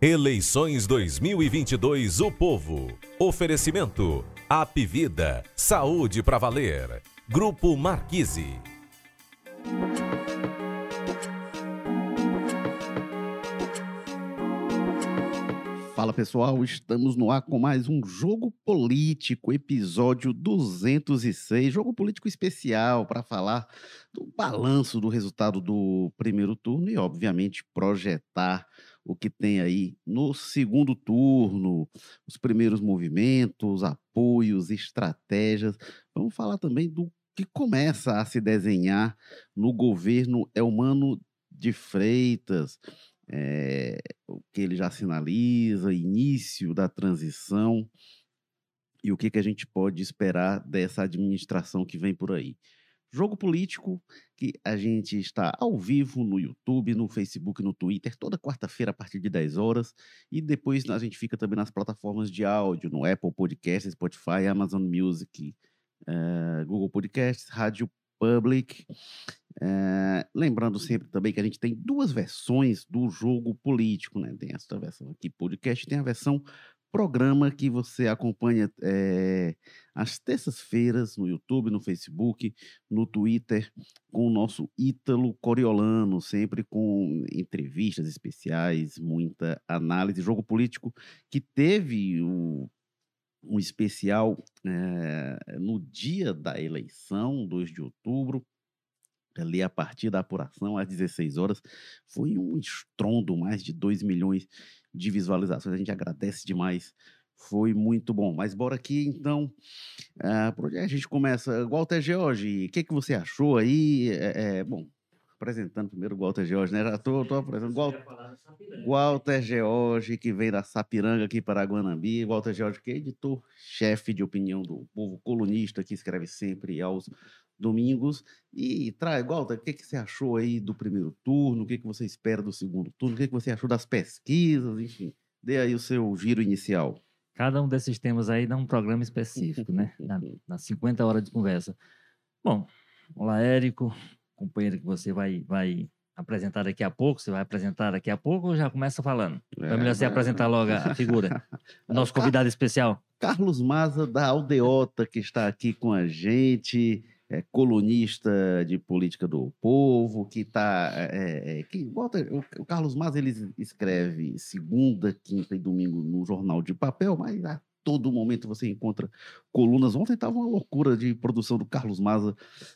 Eleições 2022 O Povo. Oferecimento. Apvida. Saúde para valer. Grupo Marquise. Fala pessoal, estamos no ar com mais um Jogo Político, episódio 206. Jogo político especial para falar do balanço do resultado do primeiro turno e, obviamente, projetar o que tem aí no segundo turno, os primeiros movimentos, apoios, estratégias. Vamos falar também do que começa a se desenhar no governo Elmano de Freitas é, o que ele já sinaliza, início da transição e o que, que a gente pode esperar dessa administração que vem por aí. Jogo político que a gente está ao vivo no YouTube, no Facebook, no Twitter, toda quarta-feira a partir de 10 horas. E depois a gente fica também nas plataformas de áudio, no Apple Podcasts, Spotify, Amazon Music, uh, Google Podcasts, Rádio Public. É, lembrando sempre também que a gente tem duas versões do jogo político, né? Tem essa versão aqui, podcast, tem a versão programa que você acompanha é, às terças-feiras no YouTube, no Facebook, no Twitter, com o nosso Ítalo Coriolano, sempre com entrevistas especiais, muita análise, jogo político que teve um especial é, no dia da eleição, 2 de outubro, ali a partir da apuração, às 16 horas, foi um estrondo, mais de 2 milhões de visualizações. A gente agradece demais, foi muito bom. Mas bora aqui, então, uh, a gente começa? Walter George, o que, que você achou aí? É, é, bom, apresentando primeiro o Walter George, né? Já tô, tô apresentando Walter, Walter George, que vem da Sapiranga aqui para Guanambi. Walter George, que é editor-chefe de opinião do povo, colunista, que escreve sempre aos domingos. E traz, Walter, o que, que você achou aí do primeiro turno? O que, que você espera do segundo turno? O que, que você achou das pesquisas? Enfim, dê aí o seu giro inicial. Cada um desses temas aí dá um programa específico, né? Na, nas 50 horas de conversa. Bom, olá, Érico companheiro que você vai, vai apresentar daqui a pouco, você vai apresentar daqui a pouco ou já começa falando? É, é melhor você apresentar logo a figura. Nosso convidado especial. Carlos Maza, da Aldeota, que está aqui com a gente, é colunista de política do povo, que está. É, é, que, Walter, o, Carlos Maza ele escreve segunda, quinta e domingo no jornal de papel, mas a todo momento você encontra colunas. Ontem estava uma loucura de produção do Carlos Maza,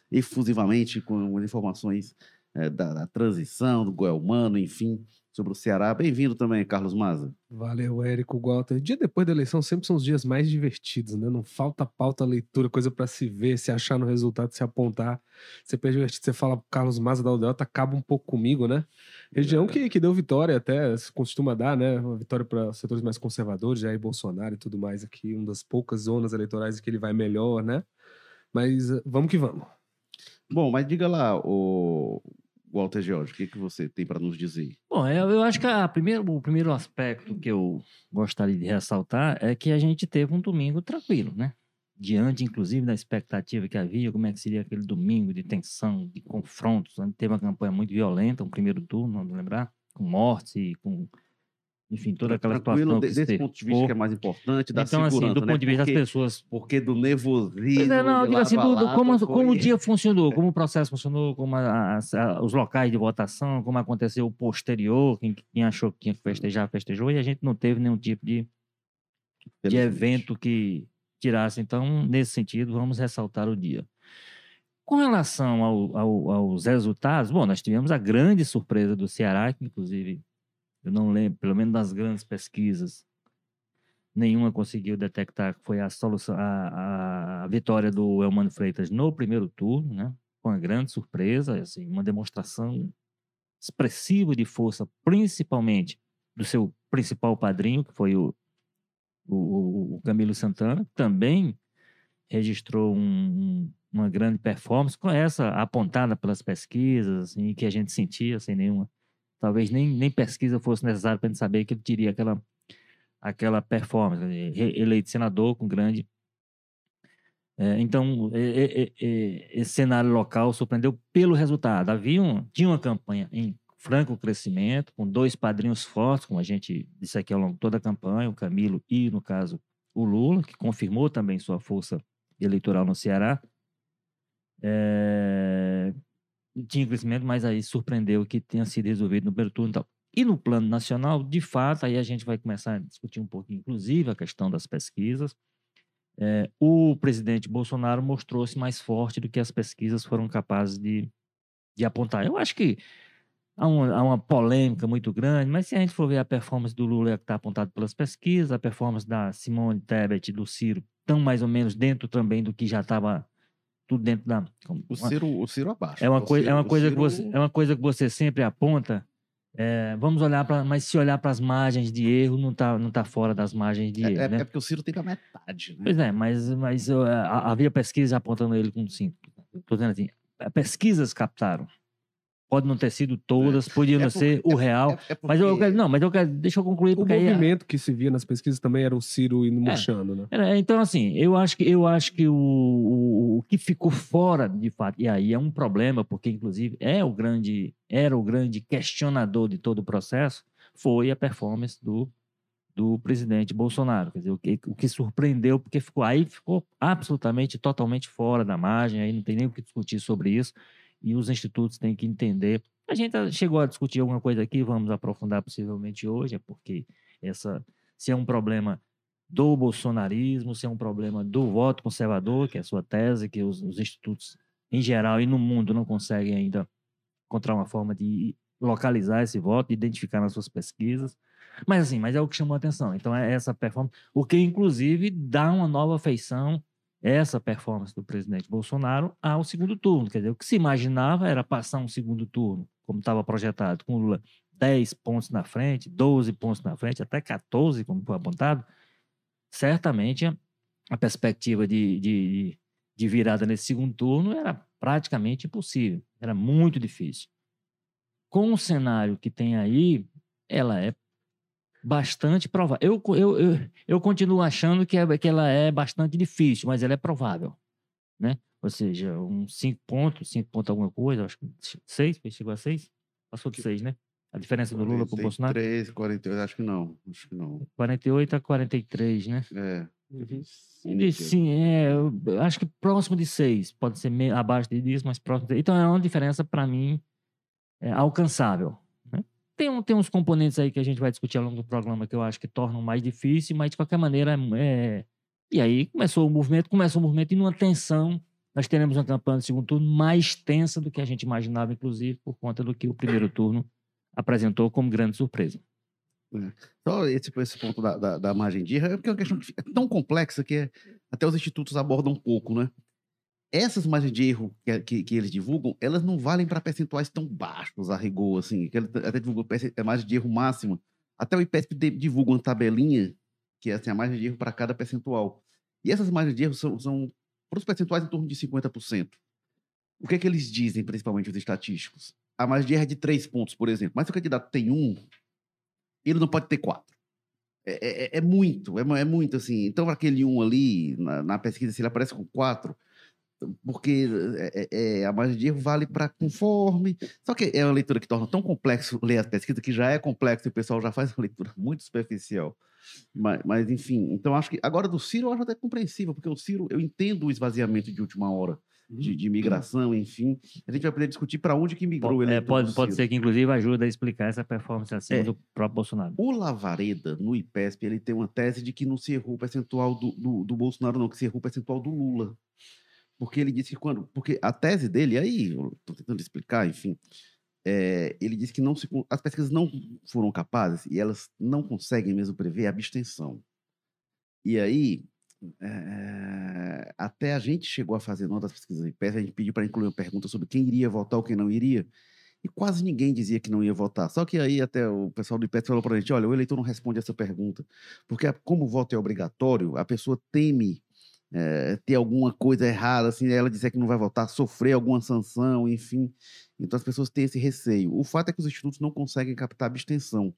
efusivamente, com informações é, da, da, transição, do Goelmano, enfim, sobre o Ceará. Bem-vindo também, Carlos Maza. Valeu, Érico Walter. Dia depois da eleição sempre são os dias mais divertidos, né? Não falta pauta, leitura, coisa para se ver, se achar no resultado, se apontar. Você perde divertido, você fala Carlos Maza da Aldeota, acaba um pouco comigo, né? Região que, que deu vitória até, se costuma dar, né? Uma vitória para setores mais conservadores, Jair Bolsonaro e tudo mais aqui, uma das poucas zonas eleitorais que ele vai melhor, né? Mas eh, vamos que vamos. Bom, mas diga lá, o Walter George, o que, que você tem para nos dizer? Bom, eu, eu acho que a primeiro, o primeiro aspecto que eu gostaria de ressaltar é que a gente teve um domingo tranquilo, né? Diante, inclusive, da expectativa que havia, como é que seria aquele domingo de tensão, de confrontos. Gente teve uma campanha muito violenta, um primeiro turno, vamos lembrar, com mortes e com enfim, toda aquela Tranquilo, situação. Desse ponto de vista que é mais importante, da então, segurança, assim, do né? ponto de vista porque, das pessoas. Porque do nervosismo. É, não, digo assim, do, do, como, como o dia funcionou, como o processo funcionou, como a, a, os locais de votação, como aconteceu o posterior, quem, quem achou que tinha que festejar, festejou, e a gente não teve nenhum tipo de, de evento que tirasse. Então, nesse sentido, vamos ressaltar o dia. Com relação ao, ao, aos resultados, bom, nós tivemos a grande surpresa do Ceará, que inclusive eu não lembro, pelo menos nas grandes pesquisas, nenhuma conseguiu detectar que foi a solução, a, a vitória do Elmano Freitas no primeiro turno, né? Com uma grande surpresa, assim, uma demonstração expressiva de força, principalmente do seu principal padrinho, que foi o, o, o Camilo Santana, também registrou um, uma grande performance, com essa apontada pelas pesquisas, assim, que a gente sentia sem nenhuma talvez nem, nem pesquisa fosse necessária para a gente saber que ele teria aquela, aquela performance, eleito senador com grande. É, então, é, é, esse cenário local surpreendeu pelo resultado. Havia um, tinha uma campanha em franco crescimento, com dois padrinhos fortes, como a gente disse aqui ao longo de toda a campanha, o Camilo e, no caso, o Lula, que confirmou também sua força eleitoral no Ceará. É... Tinha crescimento, mas aí surpreendeu que tenha sido resolvido no primeiro turno e tal. E no plano nacional, de fato, aí a gente vai começar a discutir um pouquinho, inclusive, a questão das pesquisas. É, o presidente Bolsonaro mostrou-se mais forte do que as pesquisas foram capazes de, de apontar. Eu acho que há uma, há uma, polêmica muito grande, mas se a gente for ver a performance do Lula que está apontado pelas pesquisas, a performance da Simone Tebet e do Ciro estão mais ou menos dentro também do que já estava tudo dentro da. O Ciro, o Ciro abaixo. É uma, coisa, Ciro, é, uma coisa Ciro... que você, é uma coisa que você sempre aponta é, vamos olhar para, mas se olhar para as margens de erro, não está não tá fora das margens de é, erro. É, né? é porque o Ciro tem a metade. Né? Pois é, mas, mas uh, havia pesquisa apontando ele com 5. Estou dizendo assim, pesquisas captaram. Pode não ter sido todas, É. podia É não por- ser o é- real. é- é Mas eu porque- quero, não, mas eu quero, deixa eu concluir O porque aí, movimento que se via nas pesquisas também era o Ciro indo murchando, né? É, então, assim, eu acho que, eu acho que o, o, o que ficou fora, de fato, e aí é um problema, porque, inclusive, é o grande, era o grande questionador de todo o processo, foi a performance do, do presidente Bolsonaro. Quer dizer, o que, o que surpreendeu, porque ficou aí ficou absolutamente, totalmente fora da margem, aí não tem nem o que discutir sobre isso, e os institutos têm que entender. A gente chegou a discutir alguma coisa aqui, vamos aprofundar possivelmente hoje, é porque essa, se é um problema do bolsonarismo, se é um problema do voto conservador, que é a sua tese, que os, os institutos em geral e no mundo não conseguem ainda encontrar uma forma de localizar esse voto, identificar nas suas pesquisas. Mas assim, mas é o que chamou a atenção. Então é essa performance, o que inclusive dá uma nova feição essa performance do presidente Bolsonaro ao segundo turno. Quer dizer, o que se imaginava era passar um segundo turno, como estava projetado, com Lula 10 pontos na frente, 12 pontos na frente, até 14, como foi apontado. Certamente a, a perspectiva de, de, de virada nesse segundo turno era praticamente impossível, era muito difícil. Com o cenário que tem aí, ela é bastante provável. Eu, eu, eu, eu continuo achando que, é, que ela é bastante difícil, mas ela é provável, né? Ou seja, uns 5 pontos, 5 pontos alguma coisa, acho que 6, chegou a 6? Passou de 6, né? A diferença do Lula para o Bolsonaro? 43, 48, acho que não. Acho que não. 48 a 43, né? É. Sim, sim é, eu acho que próximo de 6. Pode ser meio, abaixo disso, mas próximo de Então é uma diferença, para mim, é, alcançável. Tem, um, tem uns componentes aí que a gente vai discutir ao longo do programa que eu acho que tornam mais difícil, mas de qualquer maneira é. E aí começou o movimento, começou o movimento e numa tensão. Nós teremos uma campanha de segundo turno mais tensa do que a gente imaginava, inclusive, por conta do que o primeiro turno apresentou como grande surpresa. Só esse, esse ponto da, da, da margem de erro é porque é uma questão que é tão complexa que é- até os institutos abordam um pouco, né? Essas margens de erro que, que, que eles divulgam, elas não valem para percentuais tão baixos a rigor, assim. Que eles até perce- a margem de erro máxima. Até o IPESP divulga uma tabelinha que é assim, a margem de erro para cada percentual. E essas margens de erro são, são para os percentuais em torno de 50%. O que é que eles dizem, principalmente os estatísticos? A margem de erro é de 3 pontos, por exemplo. Mas se o candidato tem um, ele não pode ter quatro. É, é- é muito, é, é muito assim. Então, aquele um ali, na, na pesquisa, se ele aparece com quatro, porque é- é- a margem de erro vale para conforme. Só que é uma leitura que torna tão complexo ler a pesquisa, que já é complexo e o pessoal já faz uma leitura muito superficial. Mas, mas, enfim, então acho que. Agora do Ciro eu acho até compreensível, porque o Ciro, eu entendo o esvaziamento de última hora de, de imigração, enfim. A gente vai poder discutir para onde que migrou o É, pode pode ser que, inclusive, ajude a explicar essa performance acima É. do próprio Bolsonaro. O Lavareda, no IPESP, ele tem uma tese de que não se errou o percentual do, do, do Bolsonaro, não, que se errou o percentual do Lula. Porque ele disse que quando. Porque a tese dele, aí, eu estou tentando explicar, enfim. é, ele disse que não se, as pesquisas não foram capazes e elas não conseguem mesmo prever a abstenção. E aí, é, até a gente chegou a fazer numa das pesquisas do IPESP, a gente pediu para incluir uma pergunta sobre quem iria votar ou quem não iria. E quase ninguém dizia que não ia votar. Só que aí até o pessoal do IPET falou para a gente, olha, o eleitor não responde essa pergunta. Porque como o voto é obrigatório, a pessoa teme eh, ter alguma coisa errada, assim, ela dizer que não vai votar, sofrer alguma sanção, enfim. Então as pessoas têm esse receio. O fato é que os institutos não conseguem captar abstenção.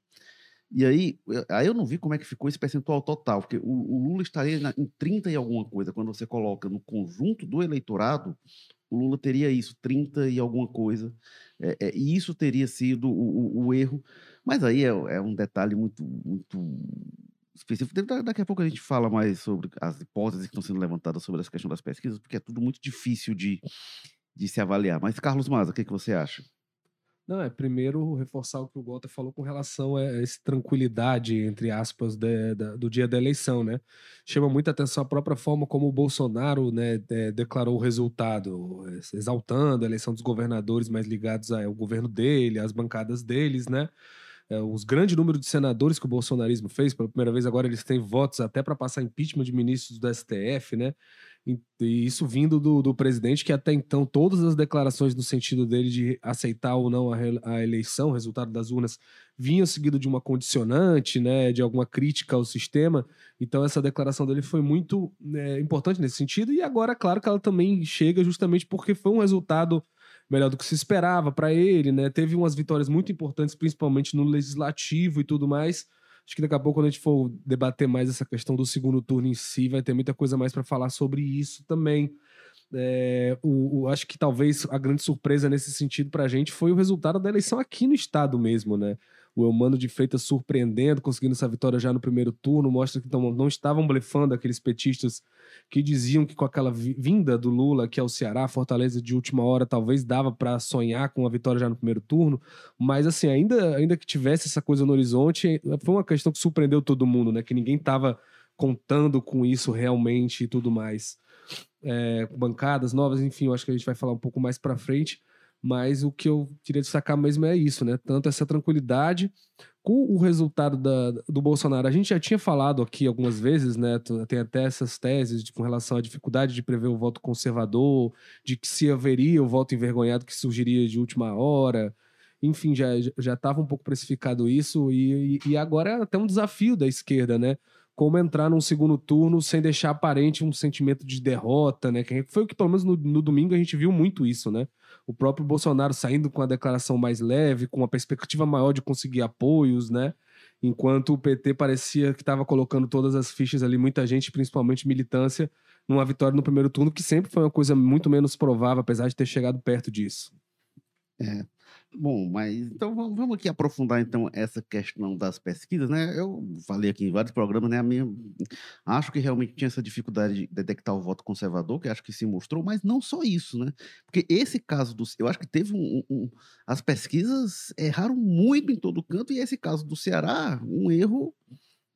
E aí, aí eu não vi como é que ficou esse percentual total, porque o, o Lula estaria na- em 30 e alguma coisa, quando você coloca no conjunto do eleitorado o Lula teria isso, 30 e alguma coisa, é, é, e isso teria sido o, o, o erro. Mas aí é, é, um detalhe muito, muito específico. Daqui a pouco a gente fala mais sobre as hipóteses que estão sendo levantadas sobre essa questão das pesquisas, porque é tudo muito difícil de, de se avaliar. Mas, Carlos Maza, o que, que você acha? Não, é primeiro reforçar o que o Walter falou com relação a essa tranquilidade, entre aspas, de, de, do dia da eleição, né? Chama muita atenção a própria forma como o Bolsonaro né, de, declarou o resultado, exaltando a eleição dos governadores mais ligados ao governo dele, às bancadas deles, né? É, os grande número de senadores que o bolsonarismo fez, pela primeira vez agora eles têm votos até para passar impeachment de ministros do STF, né? E, isso vindo do, do, presidente, que até então todas as declarações no sentido dele de aceitar ou não a, a, eleição, o resultado das urnas, vinham seguido de uma condicionante, né, de alguma crítica ao sistema. Então essa declaração dele foi muito é, importante nesse sentido. E agora, claro que ela também chega justamente porque foi um resultado melhor do que se esperava para ele, né? Teve umas vitórias muito importantes, principalmente no legislativo e tudo mais Acho que daqui a pouco, quando a gente for debater mais essa questão do segundo turno em si, vai ter muita coisa mais para falar sobre isso também. É, o, o, acho que talvez a grande surpresa nesse sentido para a gente foi o resultado da eleição aqui no estado mesmo, né? O Eumano de Freitas surpreendendo, conseguindo essa vitória já no primeiro turno, mostra que não, estavam blefando aqueles petistas que diziam que com aquela vinda do Lula aqui ao Ceará, Fortaleza de última hora, talvez dava para sonhar com a vitória já no primeiro turno, mas assim, ainda, ainda que tivesse essa coisa no horizonte, foi uma questão que surpreendeu todo mundo, né? Que ninguém estava contando com isso realmente e tudo mais. É, bancadas novas, enfim, eu acho que a gente vai falar um pouco mais para frente. Mas o que eu queria destacar mesmo é isso, né? Tanto essa tranquilidade com o resultado da, do Bolsonaro. A gente já tinha falado aqui algumas vezes, né? Tem até essas teses de, com relação à dificuldade de prever o voto conservador, de que se haveria o voto envergonhado que surgiria de última hora. Enfim, já já estava um pouco precificado isso e, e agora é até um desafio da esquerda, né? como entrar num segundo turno sem deixar aparente um sentimento de derrota, né? Que foi o que, pelo menos no, no, domingo, a gente viu muito isso, né? O próprio Bolsonaro saindo com a declaração mais leve, com uma perspectiva maior de conseguir apoios, né? Enquanto o PT parecia que estava colocando todas as fichas ali, muita gente, principalmente militância, numa vitória no primeiro turno, que sempre foi uma coisa muito menos provável, apesar de ter chegado perto disso. É. Bom, mas então vamos aqui aprofundar então essa questão das pesquisas, né? Eu falei aqui em vários programas, né? A minha, acho que realmente tinha essa dificuldade de detectar o voto conservador, que acho que se mostrou, mas não só isso, né? Porque esse caso do, eu acho que teve um, um as pesquisas erraram muito em todo canto e esse caso do Ceará, um erro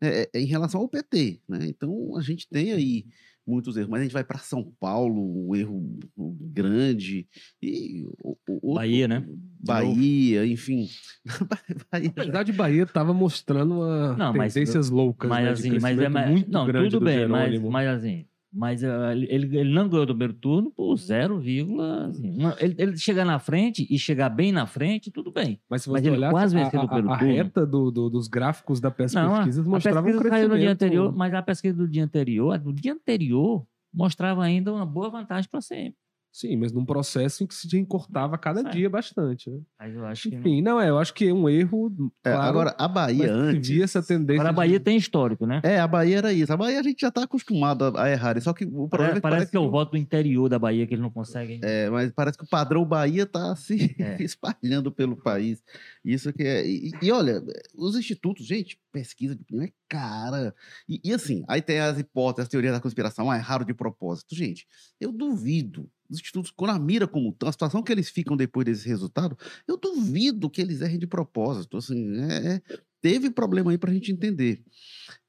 é, é, em relação ao PT, né? Então a gente tem aí muitos erros, mas a gente vai para São Paulo, um erro grande e o, o, Bahia, né? Bahia, enfim. Bahia. Na verdade, Bahia estava mostrando uma não, tendências mas, loucas, mas né, assim, mas é muito não, grande tudo bem, mas, mas assim, mas uh, ele, ele não ganhou do primeiro turno por 0, assim, ele, ele chegar na frente e chegar bem na frente, tudo bem. Mas se você mas olhar, quase venceu do primeiro a, a turno. reta do, do, dos gráficos da pesquisa não, mostrava a pesquisa um caiu no dia anterior, mas a pesquisa do dia anterior, do dia anterior, mostrava ainda uma boa vantagem para sempre. Sim, mas num processo em que se encurtava cada Sai. dia bastante. Né? Mas eu acho que Enfim, não... não... é, eu acho que é um erro. É, claro, agora, a Bahia antes. Via essa tendência. Agora, a Bahia de... tem histórico, né? É, a Bahia era isso. A Bahia a gente já está acostumado a, errar. Só que o problema é, parece, parece que é o voto do interior da Bahia que eles não conseguem. É, mas parece que o padrão Bahia está se é. espalhando pelo país. Isso que é. E, e, olha, os institutos, gente, pesquisa de opinião é cara. E, e assim, aí tem as hipóteses, as teorias da conspiração, ah, é raro de propósito. Gente, eu duvido os institutos, mira como a situação que eles ficam depois desse resultado, eu duvido que eles errem de propósito. Assim, é, é teve problema aí para a gente entender.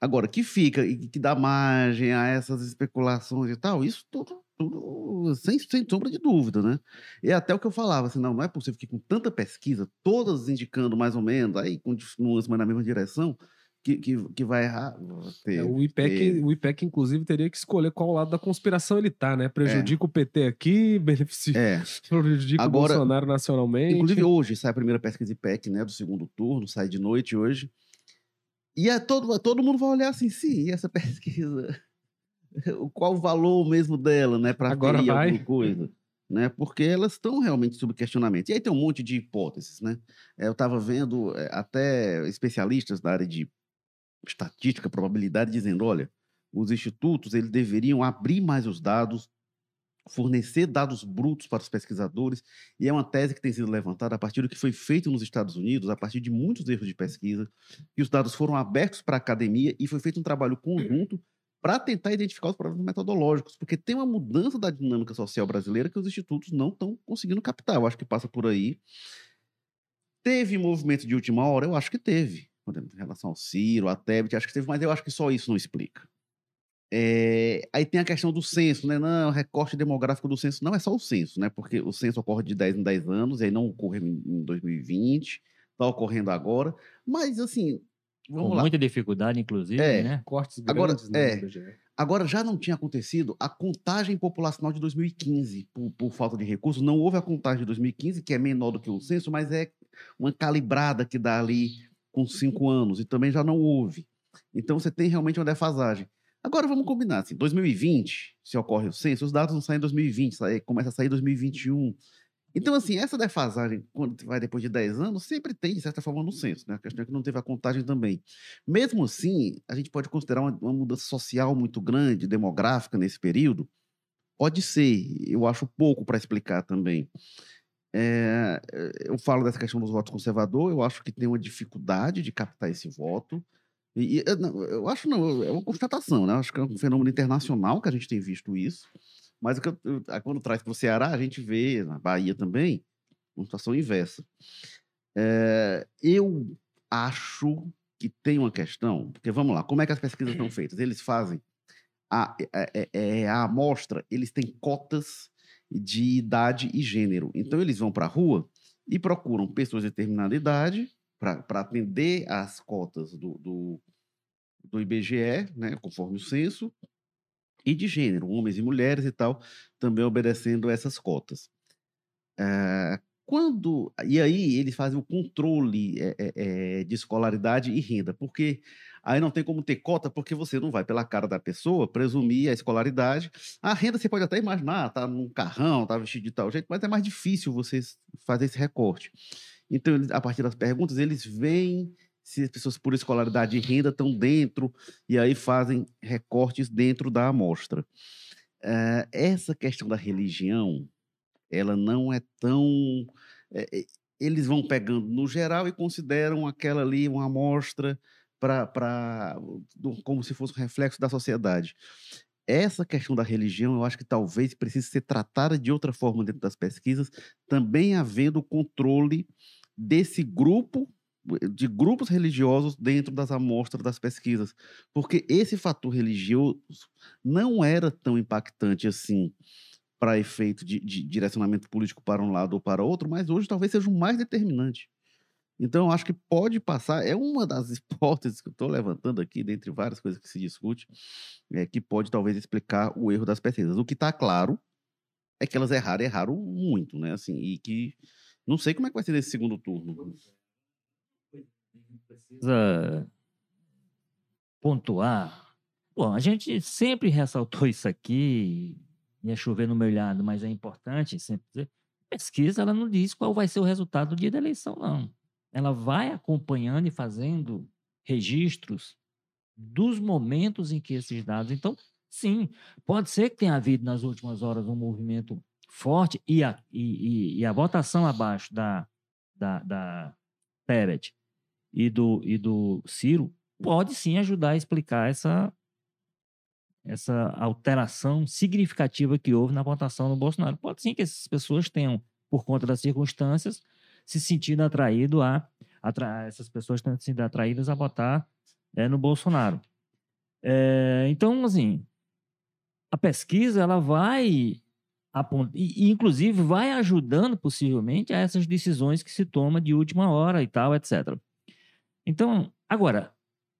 Agora, que fica e que dá margem a essas especulações e tal, isso tudo, tudo sem, sem sombra de dúvida, né? É até o que eu falava, assim, não, não é possível que com tanta pesquisa, todas indicando mais ou menos, aí com nuances, mas na mesma direção, que, que, que vai errar. Ter, é, o, IPEC, ter... o IPEC, inclusive, teria que escolher qual lado da conspiração ele tá, né? Prejudica é. o PT aqui, beneficia, é. prejudica Agora, o Bolsonaro nacionalmente. Inclusive, hoje sai a primeira pesquisa IPEC, né? Do segundo turno, sai de noite hoje. E é todo, todo mundo vai olhar assim, sim, essa pesquisa, qual o valor mesmo dela, né? Para ter alguma coisa né? Porque elas estão realmente sob questionamento. E aí tem um monte de hipóteses, né? Eu estava vendo é, até especialistas da área de estatística, probabilidade, dizendo, olha, os institutos eles deveriam abrir mais os dados fornecer dados brutos para os pesquisadores, e é uma tese que tem sido levantada a partir do que foi feito nos Estados Unidos, a partir de muitos erros de pesquisa, que os dados foram abertos para a academia e foi feito um trabalho conjunto para tentar identificar os problemas metodológicos, porque tem uma mudança da dinâmica social brasileira que os institutos não estão conseguindo captar. Eu acho que passa por aí. Teve movimento de última hora? Eu acho que teve. Em relação ao Ciro, a Tebet, acho que teve, mas eu acho que só isso não explica. É, aí tem a questão do censo, né? Não, recorte demográfico do censo não é só o censo, né? Porque o censo ocorre de 10 em 10 anos, e aí não ocorreu em, em 2020, está ocorrendo agora. Mas, assim, vamos Com lá. muita dificuldade, inclusive, é, né? Cortes grandes agora, é, agora, já não tinha acontecido a contagem populacional de 2015, por, por falta de recursos. Não houve a contagem de 2015, que é menor do que o censo, mas é uma calibrada que dá ali com cinco anos, e também já não houve. Então, você tem realmente uma defasagem. Agora vamos combinar, assim, 2020, se ocorre o censo, os dados não saem em 2020, sai, começa a sair em 2021. Então, assim, essa defasagem, quando vai depois de 10 anos, sempre tem, de certa forma, no censo, né? A questão é que não teve a contagem também. Mesmo assim, a gente pode considerar uma, uma mudança social muito grande, demográfica nesse período? Pode ser, eu acho pouco para explicar também. É, eu falo dessa questão dos votos conservador, eu acho que tem uma dificuldade de captar esse voto. E, eu, não, eu acho não, é uma constatação, né? Acho que é um fenômeno internacional que a gente tem visto isso. Mas eu, eu, quando traz para o Ceará, a gente vê, na Bahia também, uma situação inversa. É, eu acho que tem uma questão, porque vamos lá, como é que as pesquisas são feitas? Eles fazem a, a, a, a amostra, eles têm cotas de idade e gênero. Então, eles vão para a rua e procuram pessoas de determinada idade para atender às cotas do, do, do IBGE, né, conforme o censo, e de gênero, homens e mulheres e tal, também obedecendo essas cotas. É, quando e aí eles fazem o controle é, é, de escolaridade e renda, porque aí não tem como ter cota, porque você não vai pela cara da pessoa presumir a escolaridade. A renda você pode até imaginar, tá num carrão, tá vestido de tal jeito, mas é mais difícil você fazer esse recorte. Então, a partir das perguntas, eles veem se as pessoas por escolaridade e renda estão dentro, e aí fazem recortes dentro da amostra. Uh, essa questão da religião, ela não é tão. É, eles vão pegando no geral e consideram aquela ali uma amostra para como se fosse um reflexo da sociedade. Essa questão da religião, eu acho que talvez precise ser tratada de outra forma dentro das pesquisas, também havendo controle desse grupo de grupos religiosos dentro das amostras das pesquisas, porque esse fator religioso não era tão impactante assim para efeito de, de, direcionamento político para um lado ou para outro, mas hoje talvez seja o mais determinante. Então, acho que pode passar, é uma das hipóteses que eu estou levantando aqui, dentre várias coisas que se discute, é, que pode talvez explicar o erro das pesquisas. O que está claro é que elas erraram, erraram muito, né? Assim, e que não sei como é que vai ser nesse segundo turno. Precisa pontuar. Bom, a gente sempre ressaltou isso aqui, ia chover no molhado, mas é importante sempre dizer. Pesquisa, ela não diz qual vai ser o resultado do dia da eleição, não. Ela vai acompanhando e fazendo registros dos momentos em que esses dados. Então, sim, pode ser que tenha havido nas últimas horas um movimento forte e a, e, e, a votação abaixo da, da, da Peret e do, e do Ciro pode sim ajudar a explicar essa, essa alteração significativa que houve na votação do Bolsonaro. Pode sim que essas pessoas tenham, por conta das circunstâncias, se sentido atraído a, essas pessoas tenham sido atraídas a votar é, no Bolsonaro. É, então, assim, a pesquisa ela vai e, inclusive vai ajudando possivelmente a essas decisões que se toma de última hora e tal, etc. Então, agora,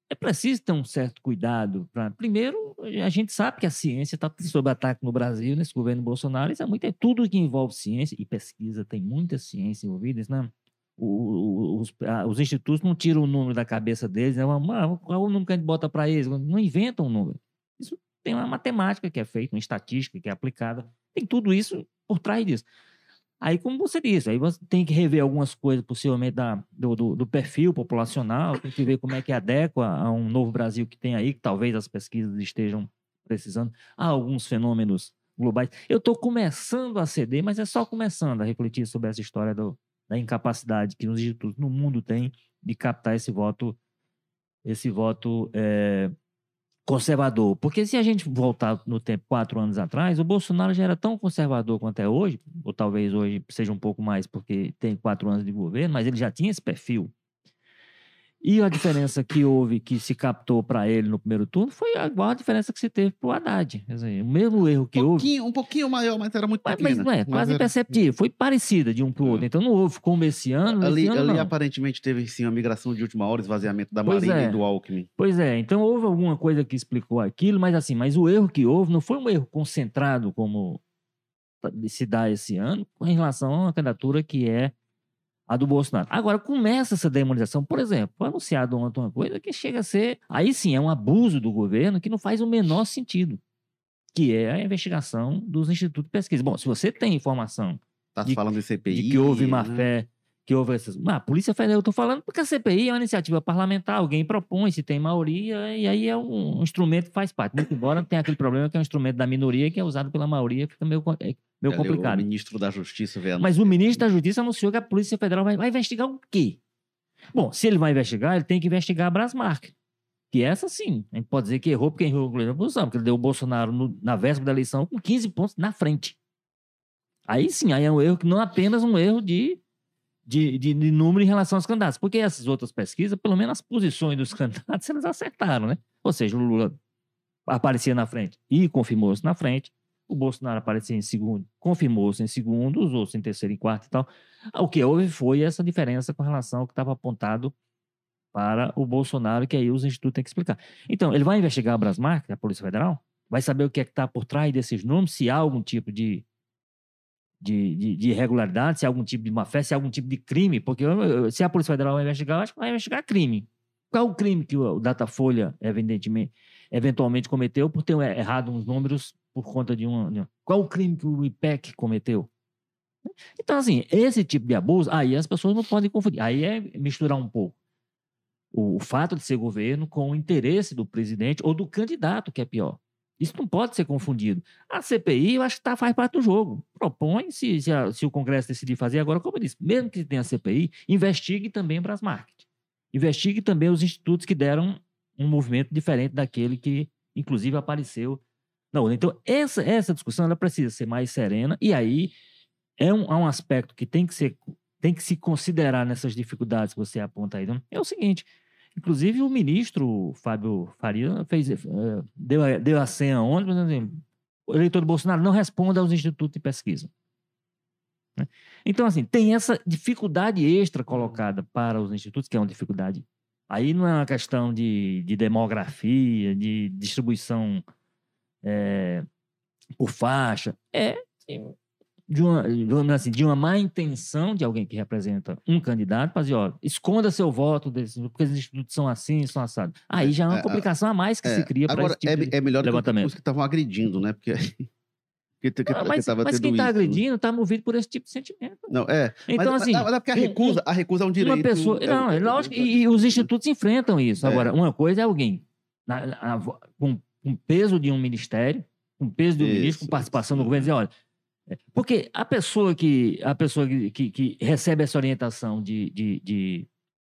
é preciso ter um certo cuidado para. Primeiro, a gente sabe que a ciência está sob ataque no Brasil, nesse governo Bolsonaro. Isso é, muito, é tudo que envolve ciência e pesquisa, tem muita ciência envolvida, né? os, os, institutos não tiram o número da cabeça deles, né? Ah, qual o número que a gente bota para eles? Não inventam um número. Isso tem uma matemática que é feita, uma estatística que é aplicada. Tem tudo isso por trás disso. Aí, como você disse, aí você tem que rever algumas coisas, possivelmente, da, do, do, do, perfil populacional, tem que ver como é que adequa a um novo Brasil que tem aí, que talvez as pesquisas estejam precisando. Há alguns fenômenos globais. Eu estou começando a ceder, mas é só começando a refletir sobre essa história do, da incapacidade que os institutos no mundo têm de captar esse voto, esse voto é, conservador. Porque se a gente voltar no tempo, quatro anos atrás, o Bolsonaro já era tão conservador quanto é hoje, ou talvez hoje seja um pouco mais porque tem quatro anos de governo, mas ele já tinha esse perfil. E a diferença que houve, que se captou para ele no primeiro turno, foi igual a diferença que se teve para o Haddad. Dizer, o mesmo erro que um houve. Um pouquinho maior, mas era muito Mas, pequena. mas não é, quase Mas era- imperceptível. Foi parecida de um para o outro. Então não houve como esse ano. Ali, esse ano ali aparentemente teve sim uma migração de última hora, esvaziamento da Pois Marinha é. e do Alckmin. Pois é, então houve alguma coisa que explicou aquilo, mas assim, mas o erro que houve não foi um erro concentrado como se dá esse ano em relação a uma candidatura que é a do Bolsonaro. Agora, começa essa demonização, por exemplo, foi anunciado ontem uma coisa que chega a ser, aí sim, é um abuso do governo que não faz o menor sentido, que é a investigação dos institutos de pesquisa. Bom, se você tem informação Tá De- falando de CPI. de que houve né? fé, que houve essas. Ah, a Polícia Federal, eu estou falando porque a CPI é uma iniciativa parlamentar, alguém propõe, se tem maioria, e aí é um, um instrumento que faz parte. Muito embora tenha aquele problema que é um instrumento da minoria que é usado pela maioria, fica meio, é meio Ali, complicado. O ministro da Justiça veio Mas o ministro da Justiça anunciou que a Polícia Federal vai, vai investigar o quê? Bom, se ele vai investigar, ele tem que investigar a Brasmark. Que essa sim, a gente pode dizer que errou porque errou a oposição, porque ele deu o Bolsonaro no- na véspera da eleição com 15 pontos na frente. Aí sim, aí é um erro que não é apenas um erro de, de, de, de número em relação aos candidatos, porque essas outras pesquisas, pelo menos as posições dos candidatos, eles acertaram, né? Ou seja, o Lula aparecia na frente e confirmou-se na frente, o Bolsonaro aparecia em segundo, confirmou-se em segundo, os outros em terceiro e quarto e tal. O que houve foi essa diferença com relação ao que estava apontado para o Bolsonaro, que aí os institutos têm que explicar. Então, ele vai investigar a Brasmark, a Polícia Federal, vai saber o que é que está por trás desses números, se há algum tipo de, de, de, de irregularidade, se há algum tipo de má fé, se há algum tipo de crime, porque se a Polícia Federal vai investigar, eu acho que vai investigar crime. Qual o crime que o Datafolha, evidentemente, eventualmente cometeu por ter errado uns números por conta de uma- Qual o crime que o IPEC cometeu? Então, assim, esse tipo de abuso, aí as pessoas não podem confundir. Aí é misturar um pouco o, fato de ser governo com o interesse do presidente ou do candidato, que é pior. Isso não pode ser confundido. A CPI, eu acho que tá, faz parte do jogo. Propõe, se, se, a- se o Congresso decidir fazer agora, como eu disse, mesmo que tenha CPI, investigue também para as marketing. Investigue também os institutos que deram um movimento diferente daquele que, inclusive, apareceu na urna. Então, essa, essa discussão ela precisa ser mais serena, e aí é um, há um aspecto que tem que, ser, tem que se considerar nessas dificuldades que você aponta aí. né? É o seguinte: inclusive, o ministro Fábio Faria fez, eh, deu, deu a senha ontem, por exemplo, o eleitor do Bolsonaro não responda aos institutos de pesquisa. né? Então, assim, tem essa dificuldade extra colocada para os institutos, que é uma dificuldade. Aí não é uma questão de, de demografia, de distribuição eh, por faixa. É de uma, assim, de uma má intenção de alguém que representa um candidato, para dizer, ó, esconda seu voto, desse, porque os institutos são assim, são assados. Aí já é É, uma é, complicação a mais que É, se cria para esse tipo é, é melhor do que os que estavam agredindo, né? Porque, porque, porque, Ah, mas tava mas quem está isso. agredindo está movido por esse tipo de sentimento. Não, é. Então, mas, assim, mas, mas é porque a recusa, a recusa é um direito. uma pessoa. é- não, é é- lógico, é- e, e os institutos enfrentam isso. É. Agora, uma coisa é alguém na- na- com, com peso de um ministério, com peso do Isso, ministro, com participação isso. do governo, dizer, olha. é, Porque a pessoa que, a pessoa que, que, que recebe essa orientação de, de, de,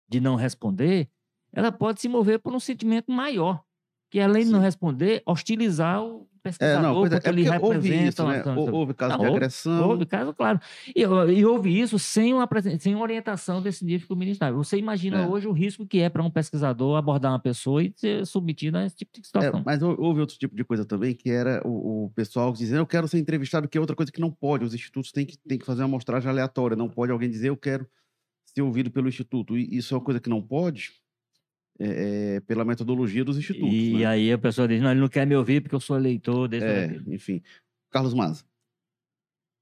de não responder, ela pode se mover por um sentimento maior. Que além de não responder, hostilizar o É, pesquisador, não, pois é, porque é ele representa. isso, né? Houve caso Não, de houve- agressão. Houve caso, claro. E, e houve isso sem uma, sem uma orientação desse nível ministério. Você imagina É. hoje o risco que é para um pesquisador abordar uma pessoa e ser submetido a esse tipo de É, situação. mas hou- houve outro tipo de coisa também, que era o, o pessoal dizendo, eu quero ser entrevistado, que é outra coisa que não pode. Os institutos têm que, têm que fazer uma amostragem aleatória. Não pode alguém dizer, eu quero ser ouvido pelo instituto. E isso é uma coisa que não pode é, é, pela metodologia dos institutos. e né? aí a pessoa diz, não, ele não quer me ouvir porque eu sou eleitor desse É, enfim. Carlos Maza.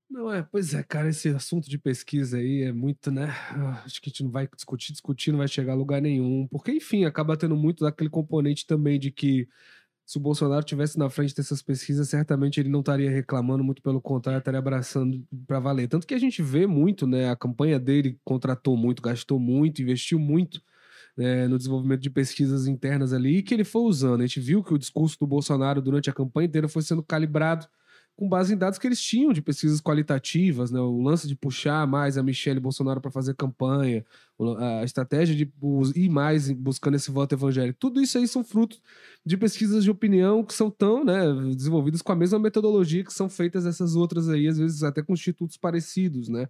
Não, é, pois é, cara, esse assunto de pesquisa aí é muito, né? ah, Acho que a gente não vai discutir, discutir, não vai chegar a lugar nenhum. Porque, enfim, acaba tendo muito daquele componente também de que se o Bolsonaro tivesse na frente dessas pesquisas, certamente ele não estaria reclamando, muito pelo contrário, estaria abraçando para valer. Tanto que a gente vê muito, né? A campanha dele contratou muito, gastou muito, investiu muito né, no desenvolvimento de pesquisas internas ali e que ele foi usando. A gente viu que o discurso do Bolsonaro durante a campanha inteira foi sendo calibrado com base em dados que eles tinham de pesquisas qualitativas, né? O lance de puxar mais a Michelle Bolsonaro para fazer campanha, a estratégia de ir mais buscando esse voto evangélico. Tudo isso aí são frutos de pesquisas de opinião que são tão, né, desenvolvidas com a mesma metodologia que são feitas essas outras aí, às vezes até com institutos parecidos, né?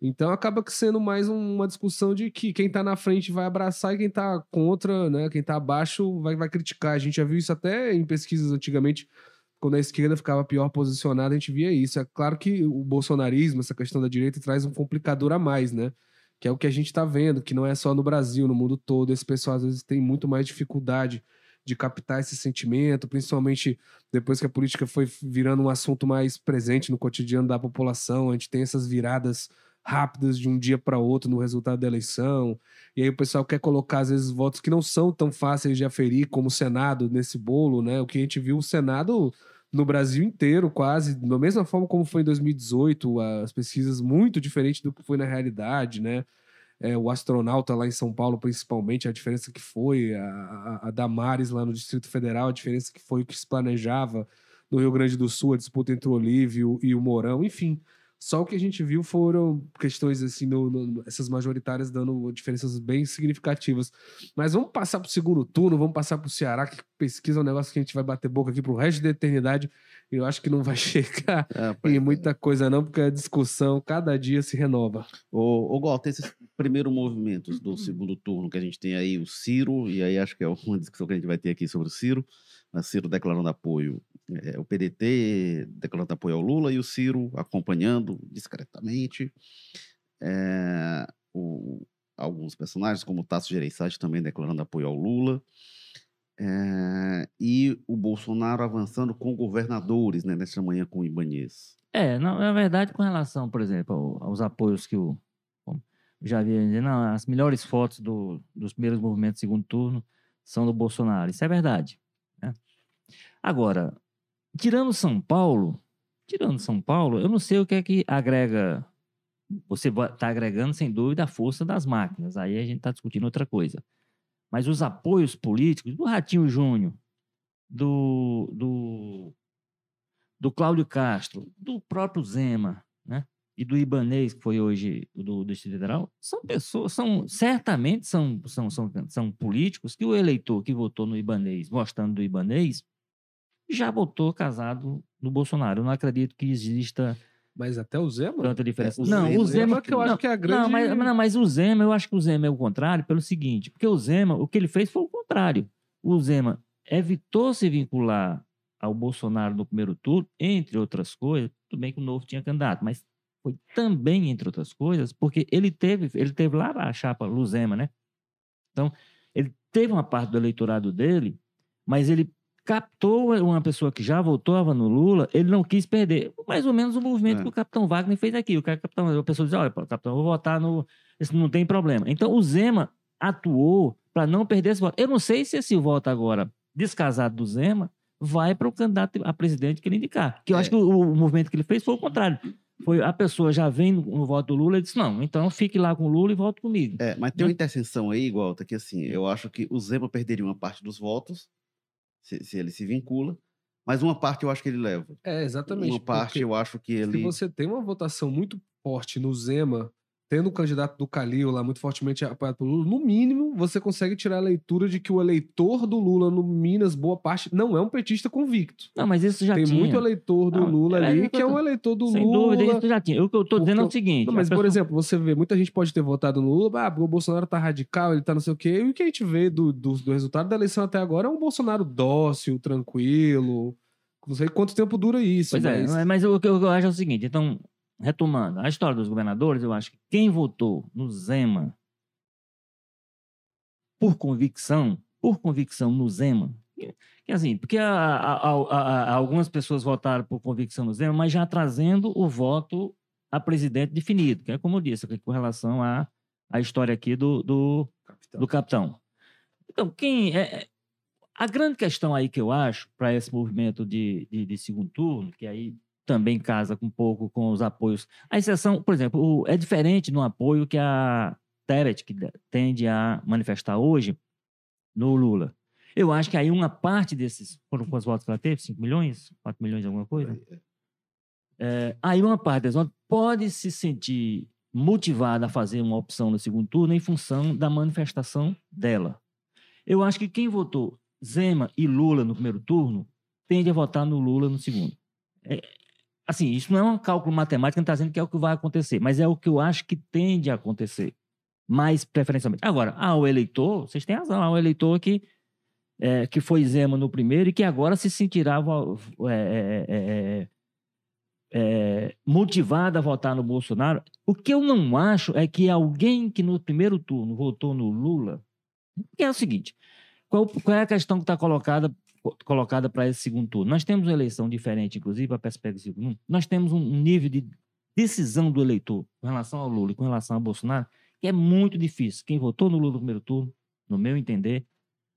Então acaba sendo mais uma discussão de que quem está na frente vai abraçar e quem está contra, né, quem está abaixo vai, vai criticar. A gente já viu isso até em pesquisas antigamente, quando a esquerda ficava pior posicionada, a gente via isso. É claro que o bolsonarismo, essa questão da direita, traz um complicador a mais, né? Que é o que a gente está vendo, que não é só no Brasil, no mundo todo. Esse pessoal às vezes tem muito mais dificuldade de captar esse sentimento, principalmente depois que a política foi virando um assunto mais presente no cotidiano da população. A gente tem essas viradas rápidas de um dia para outro no resultado da eleição. E aí o pessoal quer colocar, às vezes, votos que não são tão fáceis de aferir, como o Senado nesse bolo, né? O que a gente viu o Senado no Brasil inteiro, quase, da mesma forma como foi em 2018, as pesquisas muito diferentes do que foi na realidade, né? É, o astronauta lá em São Paulo, principalmente, a diferença que foi, a, a, a Damares lá no Distrito Federal, a diferença que foi o que se planejava no Rio Grande do Sul, a disputa entre o Olívio e o Mourão, enfim. Só o que a gente viu foram questões assim, no, no, essas majoritárias dando diferenças bem significativas. Mas vamos passar para o segundo turno, vamos passar para o Ceará, que pesquisa é um negócio que a gente vai bater boca aqui para o resto da eternidade. Eu acho que não vai chegar é, em muita coisa, não, porque a discussão cada dia se renova. Ô, ô Walter, esses primeiros movimentos do segundo turno que a gente tem aí, o Ciro, e aí acho que é uma discussão que a gente vai ter aqui sobre o Ciro. Ciro declarando apoio, é, o PDT declarando apoio ao Lula e o Ciro acompanhando discretamente. É, o, alguns personagens, como o Tasso Gereissati, também declarando apoio ao Lula. É, e o Bolsonaro avançando com governadores, né, nessa manhã com o Ibanez. É, na, na verdade, com relação, por exemplo, aos apoios que o. Já havia dizendo, as melhores fotos do, dos primeiros movimentos do segundo turno são do Bolsonaro. Isso é verdade. Agora, tirando São Paulo, tirando São Paulo, eu não sei o que é que agrega. Você está agregando, sem dúvida, a força das máquinas. Aí a gente está discutindo outra coisa. Mas os apoios políticos do Ratinho Júnior, do, do, do Cláudio Castro, do próprio Zema, né? E do Ibanês, que foi hoje do, Distrito Federal, são pessoas, são certamente são, são, são, são políticos que o eleitor que votou no Ibanês, gostando do Ibanês, já votou casado no Bolsonaro. Eu não acredito que exista. Mas até o Zema? Tanta diferença. É, o não, Zema, o Zema. que eu acho que é a grande. Não mas, não, mas o Zema, eu acho que o Zema é o contrário pelo seguinte: porque o Zema, o que ele fez foi o contrário. O Zema evitou se vincular ao Bolsonaro no primeiro turno, entre outras coisas. Tudo bem que o Novo tinha candidato, mas foi também, entre outras coisas, porque ele teve, ele teve lá a chapa Luzema, né? Então, ele teve uma parte do eleitorado dele, mas ele captou uma pessoa que já votava no Lula, ele não quis perder. Mais ou menos o movimento é. que o capitão Wagner fez aqui. O capitão, a pessoa diz: olha, capitão, eu vou votar no. Isso não tem problema. Então o Zema atuou para não perder esse voto. Eu não sei se esse voto agora, descasado do Zema, vai para o candidato a presidente que ele indicar. Que eu é. acho que o, o, movimento que ele fez foi o contrário. Foi a pessoa já vem no, no voto do Lula e disse: não, então fique lá com o Lula e vote comigo. É, mas tem uma interseção aí, igual, que assim, eu acho que o Zema perderia uma parte dos votos se, se ele se vincula. Mas uma parte eu acho que ele leva. É, exatamente. Uma parte eu acho que ele. Se você tem uma votação muito forte no Zema tendo o candidato do Calil lá muito fortemente apoiado pelo Lula, no mínimo você consegue tirar a leitura de que o eleitor do Lula no Minas, boa parte, não é um petista convicto. Não, mas isso já Tem tinha. muito eleitor do não, Lula é, ali que é um eleitor do sem Lula. Sem dúvida, isso já tinha. O que eu tô dizendo é o seguinte... Não, mas, pessoa... por exemplo, você vê, muita gente pode ter votado no Lula, ah, o Bolsonaro tá radical, ele tá não sei o quê, e o que a gente vê do, do, do resultado da eleição até agora é um Bolsonaro dócil, tranquilo... Não sei quanto tempo dura isso. Pois é, mas... é, mas o que eu acho é o seguinte: então, retomando, a história dos governadores, eu acho que quem votou no Zema por convicção, por convicção no Zema, que assim, porque a, a, a, algumas pessoas votaram por convicção no Zema, mas já trazendo o voto a presidente definido, que é como eu disse, com relação à a, história aqui do, do capitão. do capitão. Então, quem é, é a grande questão aí que eu acho para esse movimento de, de, de segundo turno, que aí também casa um pouco com os apoios. A exceção, por exemplo, é diferente no apoio que a Tebet que tende a manifestar hoje no Lula. Eu acho que aí uma parte desses, foram quantos votos que ela teve? 5 milhões? 4 milhões, alguma coisa? É, aí uma parte das votos pode se sentir motivada a fazer uma opção no segundo turno em função da manifestação dela. Eu acho que quem votou Zema e Lula no primeiro turno tende a votar no Lula no segundo. É, assim, isso não é um cálculo matemático, não está dizendo que é o que vai acontecer, mas é o que eu acho que tende a acontecer, mais preferencialmente. Agora, há o eleitor, vocês têm razão, há o eleitor que, é, que foi Zema no primeiro e que agora se sentirá é, é, é, é, motivado a votar no Bolsonaro. O que eu não acho é que alguém que no primeiro turno votou no Lula, é o seguinte, qual, qual é a questão que está colocada colocada para esse segundo turno. Nós temos uma eleição diferente, inclusive, a perspectiva. Nós temos um nível de decisão do eleitor com relação ao Lula e com relação ao Bolsonaro que é muito difícil. Quem votou no Lula no primeiro turno, no meu entender,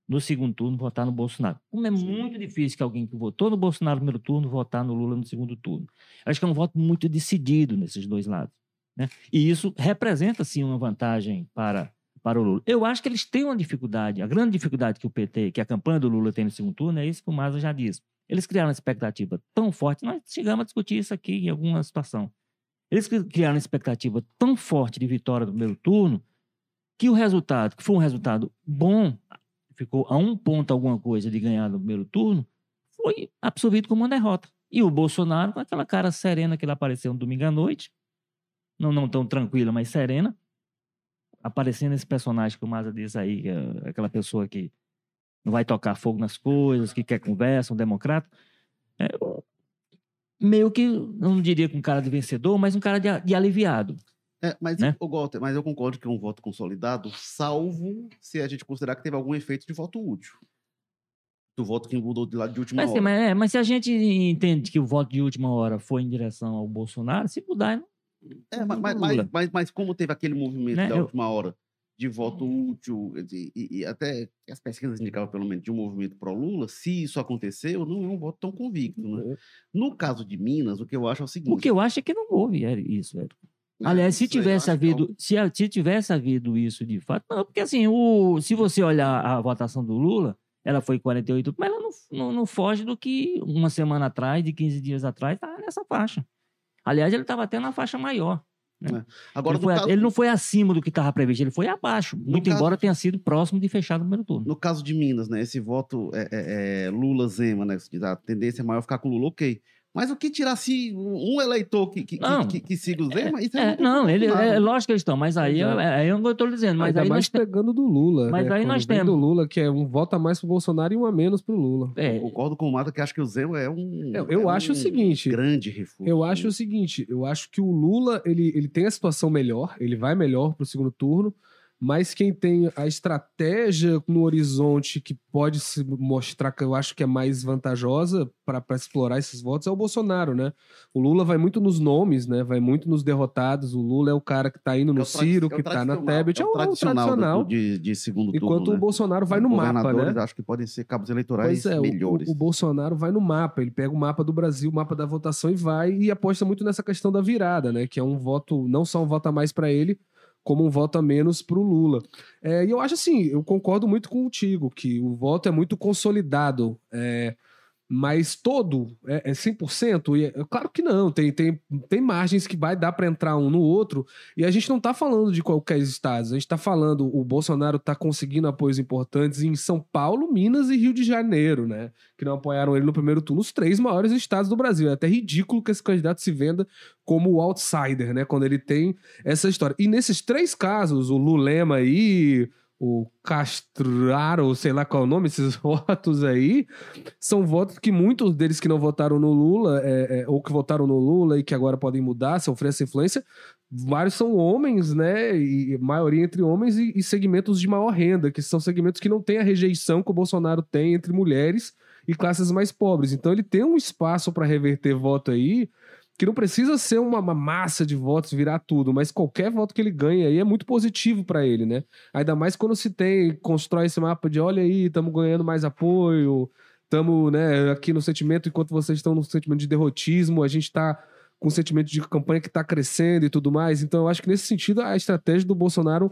no segundo turno votar no Bolsonaro. Como é Sim. muito difícil que alguém que votou no Bolsonaro no primeiro turno votar no Lula no segundo turno. Acho que é um voto muito decidido nesses dois lados. Né? E isso representa, sim, uma vantagem para para o Lula. Eu acho que eles têm uma dificuldade, a grande dificuldade que o PT, que a campanha do Lula tem no segundo turno, é isso que o Maza já disse. Eles criaram uma expectativa tão forte, nós chegamos a discutir isso aqui em alguma situação. Eles criaram uma expectativa tão forte de vitória do primeiro turno, que o resultado, que foi um resultado bom, ficou a um ponto alguma coisa de ganhar no primeiro turno, foi absorvido como uma derrota. E o Bolsonaro, com aquela cara serena que ele apareceu no domingo à noite, não, não tão tranquila, mas serena, aparecendo esse personagem que o Maza diz aí, é aquela pessoa que não vai tocar fogo nas coisas, que quer conversa, um democrata. É, meio que, não diria com um cara de vencedor, mas um cara de, de aliviado. É, mas, né? eu, Walter, mas eu concordo que é um voto consolidado, salvo se a gente considerar que teve algum efeito de voto útil. Do voto que mudou de lado de última mas, hora. Mas, é, mas se a gente entende que o voto de última hora foi em direção ao Bolsonaro, se mudar, não é, mas, mas, mas, mas, como teve aquele movimento né? da eu... última hora de voto útil, e, e, até as pesquisas indicavam pelo menos de um movimento pró-Lula, se isso aconteceu, não é um voto tão convicto. Né? No caso de Minas, o que eu acho é o seguinte. O que eu acho é que não houve isso, Érico. É, Aliás, se tivesse havido, se, se tivesse havido isso de fato, não, porque assim, o, se você olhar a votação do Lula, ela foi 48, mas ela não, não, não foge do que uma semana atrás, de 15 dias atrás, está nessa faixa. Aliás, ele estava até na faixa maior. Né? É. Agora, ele, foi, caso... ele, não foi acima do que estava previsto, ele foi abaixo, muito caso... embora tenha sido próximo de fechar no primeiro turno. No caso de Minas, né, esse voto é, é, é Lula-Zema, né, a tendência maior é ficar com Lula, ok. Mas o que tirasse um eleitor que, que, não, que, que, siga o Zema, isso é, é Não, ele, é, lógico que eles estão, mas aí, é, aí eu não estou dizendo. Mas Ainda aí mais nós pegando do Lula. Mas né? aí Quando nós temos. do Lula, que é um voto a mais pro Bolsonaro e um a menos pro Lula. É. Eu concordo com o Mata que acho que o Zema é um. Eu, eu é acho um o seguinte. Grande refúgio. Eu acho o seguinte: eu acho que o Lula ele, ele tem a situação melhor, ele vai melhor pro segundo turno mas quem tem a estratégia no horizonte que pode se mostrar que eu acho que é mais vantajosa para explorar esses votos é o Bolsonaro, né? O Lula vai muito nos nomes, né? Vai muito nos derrotados. O Lula é o cara que está indo no é Ciro, é que está na Tebet, é, é o, tradicional, tradicional. Do, de, de, segundo turno. Enquanto né? o Bolsonaro vai no mapa, né? acho que podem ser cabos eleitorais é, melhores. O, o, Bolsonaro vai no mapa, ele pega o mapa do Brasil, o mapa da votação e vai e aposta muito nessa questão da virada, né? Que é um voto, não só um voto a mais para ele, como um voto a menos para o Lula. É, e eu acho assim, eu concordo muito contigo, que o voto é muito consolidado. É, mas todo é, é 100%? E é, claro que não, tem, tem, tem margens que vai dar para entrar um no outro, e a gente não está falando de qualquer estado, a gente está falando, o Bolsonaro está conseguindo apoios importantes em São Paulo, Minas e Rio de Janeiro, né? Que não apoiaram ele no primeiro turno, os três maiores estados do Brasil. É até ridículo que esse candidato se venda como o outsider, né? Quando ele tem essa história. E nesses três casos, o Lulema aí, o Castraro, sei lá qual é o nome, esses votos aí, são votos que muitos deles que não votaram no Lula, é, é, ou que votaram no Lula e que agora podem mudar, sofrer essa influência, vários são homens, né, e maioria entre homens e, e segmentos de maior renda, que são segmentos que não têm a rejeição que o Bolsonaro tem entre mulheres e classes mais pobres. Então ele tem um espaço para reverter voto aí, que não precisa ser uma, uma, massa de votos virar tudo, mas qualquer voto que ele ganha aí é muito positivo para ele, né? Ainda mais quando se tem, constrói esse mapa de olha aí, estamos ganhando mais apoio, estamos né, aqui no sentimento, enquanto vocês estão no sentimento de derrotismo, a gente está com um sentimento de campanha que está crescendo e tudo mais. Então, eu acho que nesse sentido, a estratégia do Bolsonaro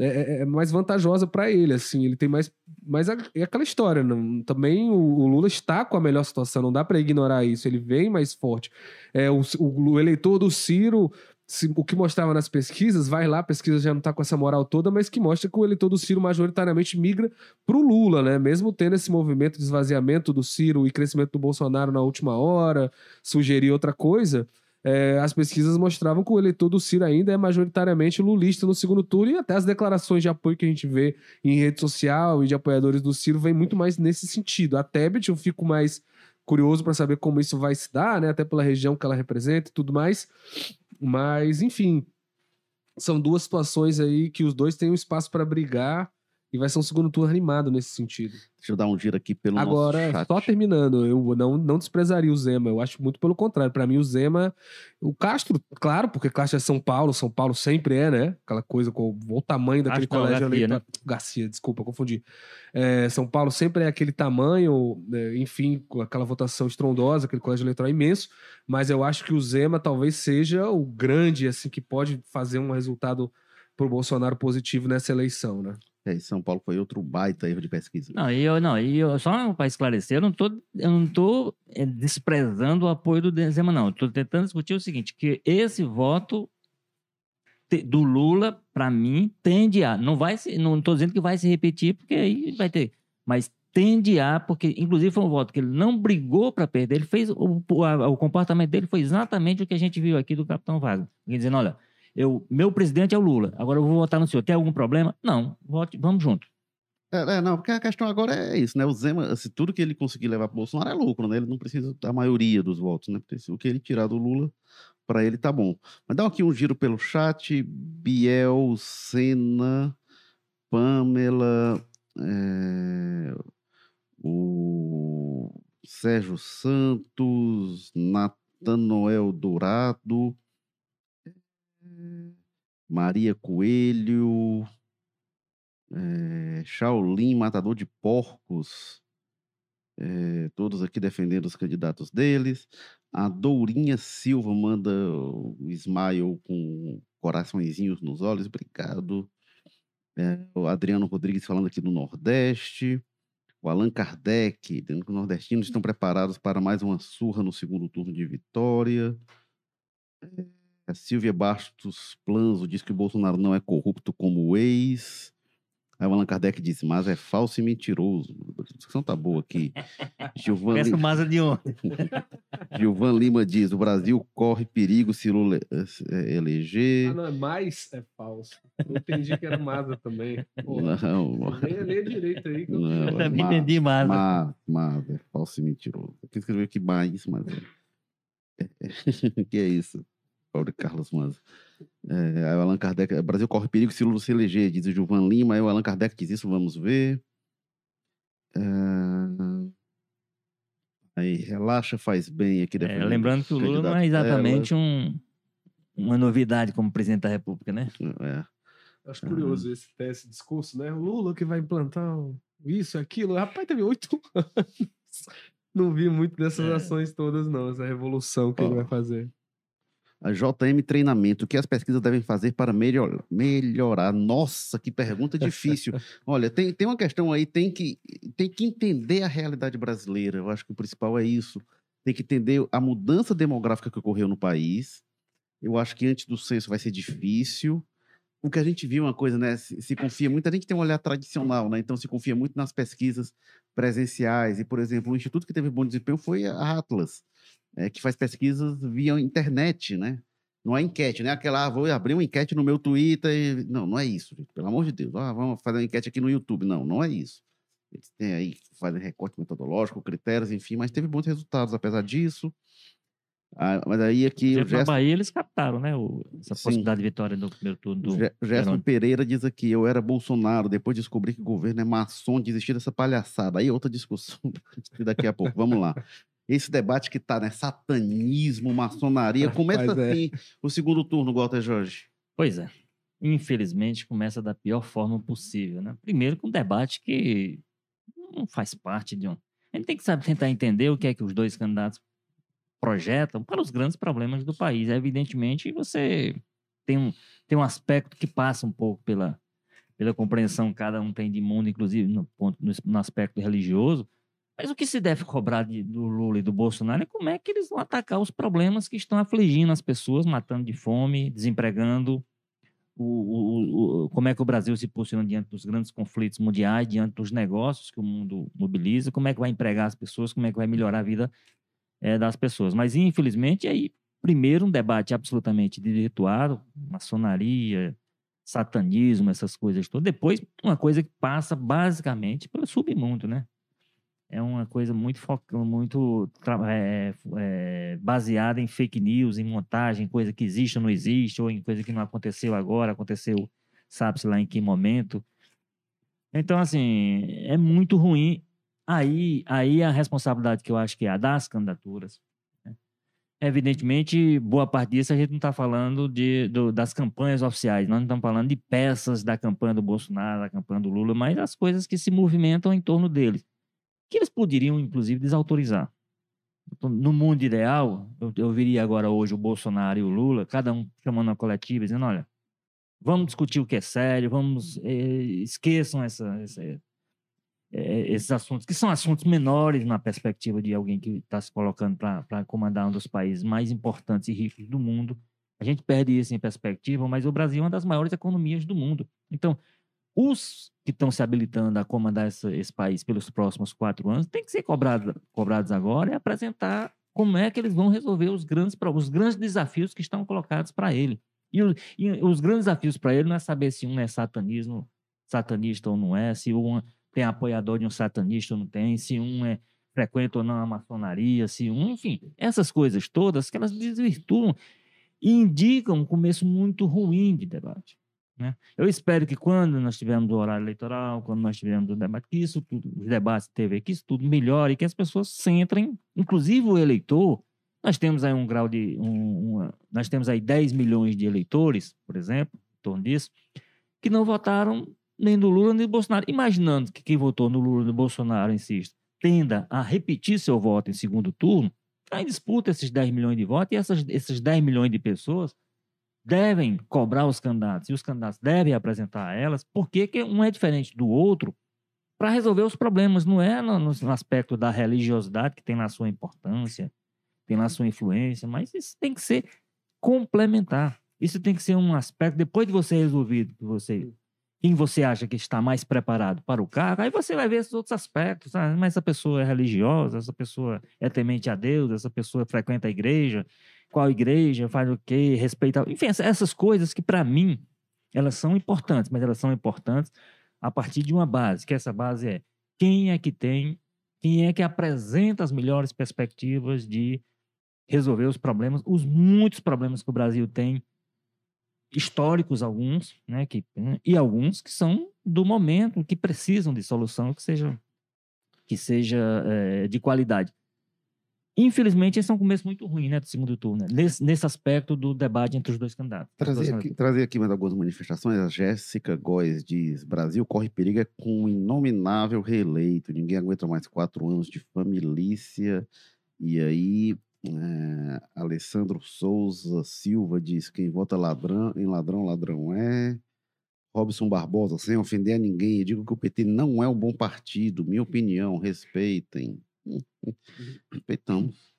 é, é- é mais vantajosa para ele, assim, ele tem mais, mais a- é aquela história, não- também o, o Lula está com a melhor situação, não dá para ignorar isso, ele vem mais forte. É, o, o- o eleitor do Ciro, se- o que mostrava nas pesquisas, vai lá, a pesquisa já não tá com essa moral toda, mas que mostra que o eleitor do Ciro majoritariamente migra pro Lula, né? Mesmo tendo esse movimento de esvaziamento do Ciro e crescimento do Bolsonaro na última hora, sugerir outra coisa, é, as pesquisas mostravam que o eleitor do Ciro ainda é majoritariamente lulista no segundo turno e até as declarações de apoio que a gente vê em rede social e de apoiadores do Ciro vem muito mais nesse sentido. A Tebet eu fico mais curioso para saber como isso vai se dar, né? Até pela região que ela representa e tudo mais. Mas, enfim, são duas situações aí que os dois têm um espaço para brigar e vai ser um segundo turno animado nesse sentido. Deixa eu dar um giro aqui pelo Agora, nosso chat. só terminando, eu não, não desprezaria o Zema. Eu acho muito pelo contrário. Para mim, o Zema. O Castro, claro, porque Castro é São Paulo, São Paulo sempre é, né? Aquela coisa com o tamanho daquele Castro não, colégio Garcia, eleitoral. Garcia, desculpa, confundi. É, São Paulo sempre é aquele tamanho, né, enfim, com aquela votação estrondosa, aquele colégio eleitoral imenso. Mas eu acho que o Zema talvez seja o grande, assim, que pode fazer um resultado pro Bolsonaro positivo nessa eleição, né? É, São Paulo foi outro baita erro de pesquisa. Não, e eu, não, e eu, só para esclarecer, eu não tô, eu não tô eh, desprezando o apoio do Zema, não. Tô tentando discutir o seguinte, que esse voto do Lula, para mim, tende a, não vai se, não tô dizendo que vai se repetir, porque aí vai ter, mas tende a, porque inclusive foi um voto que ele não brigou para perder, ele fez, o, o, comportamento dele foi exatamente o que a gente viu aqui do Capitão Wagner. Dizendo, olha, eu, meu presidente é o Lula, agora eu vou votar no senhor, tem algum problema? Não, vote, vamos junto. É, é, não, porque a questão agora é isso, né? O Zema, se tudo que ele conseguir levar pro Bolsonaro é lucro, né? Ele não precisa da maioria dos votos, né? Porque o que ele tirar do Lula, para ele tá bom. Mas dá aqui um giro pelo chat. Biel, Senna, Pamela, é, o Sérgio Santos, Natanoel Dourado, Maria Coelho, é, Shaolin, matador de porcos, é, todos aqui defendendo os candidatos deles. A Dourinha Silva manda o smile com coraçõezinhos nos olhos, obrigado. É, o Adriano Rodrigues falando aqui do Nordeste. O Allan Kardec, dizendo que os nordestinos estão preparados para mais uma surra no segundo turno de vitória. É, a Silvia Bastos Planzo diz que o Bolsonaro não é corrupto como o ex. Aí o Allan Kardec disse, mas é falso e mentiroso. A discussão tá boa aqui. Gilvan, Parece Li- o Maza de ontem. Gilvan Lima diz, o Brasil corre perigo se Lula eh, eh, eleger. Ah, não, é mais é falso. Eu entendi que era Maza também. Pô, Não, Leia, leia direito aí. que eu- não, Eu é também ma- entendi Maza. Mas, mas é falso e mentiroso. Aqui escreveu aqui mais, mas é. é- que é isso? Pobre Carlos Manza. É, aí o Allan Kardec, o Brasil corre perigo se Lula se eleger, diz o Gilvan Lima. Aí o Allan Kardec diz isso, vamos ver. É, Aí, relaxa, faz bem aqui É, lembrando que o Lula não é exatamente um, uma novidade como presidente da República, né? É. Acho curioso esse, ter esse discurso, né? O Lula que vai implantar isso aquilo. Rapaz, teve oito anos. Não vi muito dessas É. ações todas, não. Essa revolução que ele vai fazer. A JM Treinamento, o que as pesquisas devem fazer para melhor, melhorar? Nossa, que pergunta difícil. Olha, tem, tem uma questão aí, tem que, tem que entender a realidade brasileira. Eu acho que o principal é isso. Tem que entender a mudança demográfica que ocorreu no país. Eu acho que antes do censo vai ser difícil. O que a gente viu é uma coisa, né? Se, se confia muito, a gente tem um olhar tradicional, né? Então se confia muito nas pesquisas presenciais. E, por exemplo, o instituto que teve bom desempenho foi a Atlas é, que faz pesquisas via internet, né? Não é enquete, né? Aquela, ah, vou abrir uma enquete no meu Twitter. E... Não, não é isso, gente. Pelo amor de Deus. Ah, vamos fazer uma enquete aqui no YouTube. Não, não é isso. Eles têm aí, fazem recorte metodológico, critérios, enfim, mas teve bons resultados apesar disso. Ah, mas aí aqui o exemplo, na Gerson, Bahia eles captaram, né? o- essa Sim. possibilidade de vitória no primeiro turno do. Ge- Gerson. Pereira diz aqui: eu era Bolsonaro, depois descobri que o governo é maçom, desisti dessa palhaçada. Aí outra discussão daqui a pouco. Vamos lá. Esse debate que tá, né? Satanismo, maçonaria. Começa Rapaz, é. assim o segundo turno, Walter Jorge. Pois é. Infelizmente, começa da pior forma possível, né? Primeiro com um debate que não faz parte de um. A gente tem que saber tentar entender o que é que os dois candidatos projetam para os grandes problemas do país. Evidentemente, você tem um, tem um aspecto que passa um pouco pela, pela compreensão que cada um tem de mundo, inclusive no, ponto, no, no aspecto religioso. Mas o que se deve cobrar de, do Lula e do Bolsonaro é como é que eles vão atacar os problemas que estão afligindo as pessoas, matando de fome, desempregando, o, o, o, como é que o Brasil se posiciona diante dos grandes conflitos mundiais, diante dos negócios que o mundo mobiliza, como é que vai empregar as pessoas, como é que vai melhorar a vida é, das pessoas. Mas, infelizmente, aí, primeiro, um debate absolutamente desvirtuado, maçonaria, satanismo, essas coisas todas. Depois, uma coisa que passa basicamente pelo submundo, né? É uma coisa muito, muito é, é, baseada em fake news, em montagem, coisa que existe ou não existe, ou em coisa que não aconteceu agora, aconteceu, sabe-se lá em que momento. Então, assim, é muito ruim Aí, aí a responsabilidade que eu acho que é a das candidaturas. Né? Evidentemente, boa parte disso a gente não está falando de, do, das campanhas oficiais, nós não estamos falando de peças da campanha do Bolsonaro, da campanha do Lula, mas as coisas que se movimentam em torno deles, que eles poderiam, inclusive, desautorizar. No mundo ideal, eu, eu viria agora hoje o Bolsonaro e o Lula, cada um chamando uma coletiva, dizendo: olha, vamos discutir o que é sério, vamos eh, esqueçam essa, essa é, esses assuntos, que são assuntos menores na perspectiva de alguém que está se colocando para comandar um dos países mais importantes e ricos do mundo. A gente perde isso em perspectiva, mas o Brasil é uma das maiores economias do mundo. Então, os que estão se habilitando a comandar essa, esse país pelos próximos quatro anos têm que ser cobrado, cobrados agora e apresentar como é que eles vão resolver os grandes, os grandes desafios que estão colocados para ele. E, o, e, os grandes desafios para ele não é saber se um é satanismo, satanista ou não é, se um tem apoiador de um satanista ou não tem, se um é frequenta ou não a maçonaria, se um, enfim, essas coisas todas que elas desvirtuam e indicam um começo muito ruim de debate. Né? Eu espero que quando nós tivermos o horário eleitoral, quando nós tivermos o debate, que isso tudo, os debates de TV, que isso tudo melhore, que as pessoas centrem, inclusive o eleitor. Nós temos aí um grau de. Um, uma, nós temos aí 10 milhões de eleitores, por exemplo, em torno disso, que não votaram nem do Lula nem do Bolsonaro. Imaginando que quem votou no Lula e no Bolsonaro, insisto, tenda a repetir seu voto em segundo turno, está em disputa esses 10 milhões de votos e essas, esses 10 milhões de pessoas devem cobrar os candidatos e os candidatos devem apresentar elas, porque um é diferente do outro para resolver os problemas, não é no, no, aspecto da religiosidade, que tem lá sua importância, tem lá sua influência, mas isso tem que ser complementar. Isso tem que ser um aspecto, depois de você resolvido, que você quem você acha que está mais preparado para o cargo, aí você vai ver esses outros aspectos. Ah, mas essa pessoa é religiosa, essa pessoa é temente a Deus, essa pessoa frequenta a igreja, qual igreja, faz o quê, respeita. Enfim, essas coisas que, para mim, elas são importantes, mas elas são importantes a partir de uma base, que essa base é quem é que tem, quem é que apresenta as melhores perspectivas de resolver os problemas, os muitos problemas que o Brasil tem históricos alguns, né, que, e alguns que são do momento, que precisam de solução que seja, que seja é, de qualidade. Infelizmente, esse é um começo muito ruim, né, do segundo turno, né? nesse, nesse aspecto do debate entre os dois candidatos. Trazer aqui, trazer aqui mais algumas manifestações. A Jéssica Góes diz: Brasil corre perigo é com um inominável reeleito. Ninguém aguenta mais quatro anos de família. E aí, é, Alessandro Souza Silva diz: quem vota ladrão, em ladrão, ladrão é. Robson Barbosa, sem ofender a ninguém, digo que o PT não é um bom partido, minha opinião, respeitem. Respeitamos.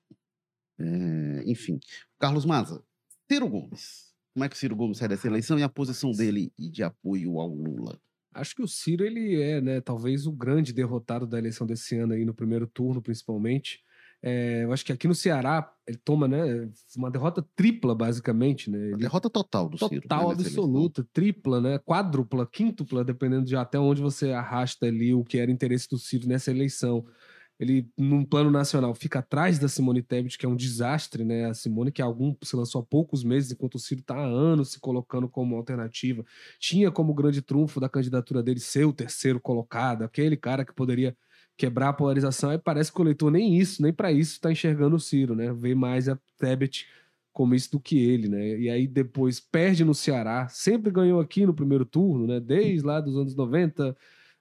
É, enfim, Carlos Maza, Ciro Gomes. Como é que o Ciro Gomes sai dessa eleição e a posição dele de apoio ao Lula? Acho que o Ciro ele é, né, talvez o grande derrotado da eleição desse ano aí no primeiro turno, principalmente. É, eu acho que aqui no Ceará ele toma né, uma derrota tripla, basicamente. Né? Ele, derrota total do Ciro. Total, né, absoluta, tripla, né? quádrupla, quíntupla, dependendo de até onde você arrasta ali o que era interesse do Ciro nessa eleição. Ele, num plano nacional, fica atrás da Simone Tebet, que é um desastre, né? A Simone, que algum, se lançou há poucos meses, enquanto o Ciro está há anos se colocando como alternativa, tinha como grande trunfo da candidatura dele ser o terceiro colocado, aquele cara que poderia quebrar a polarização, e parece que o eleitor nem isso, nem para isso está enxergando o Ciro, né? Vê mais a Tebet como isso do que ele, né? E aí depois perde no Ceará, sempre ganhou aqui no primeiro turno, né? Desde lá dos anos 90,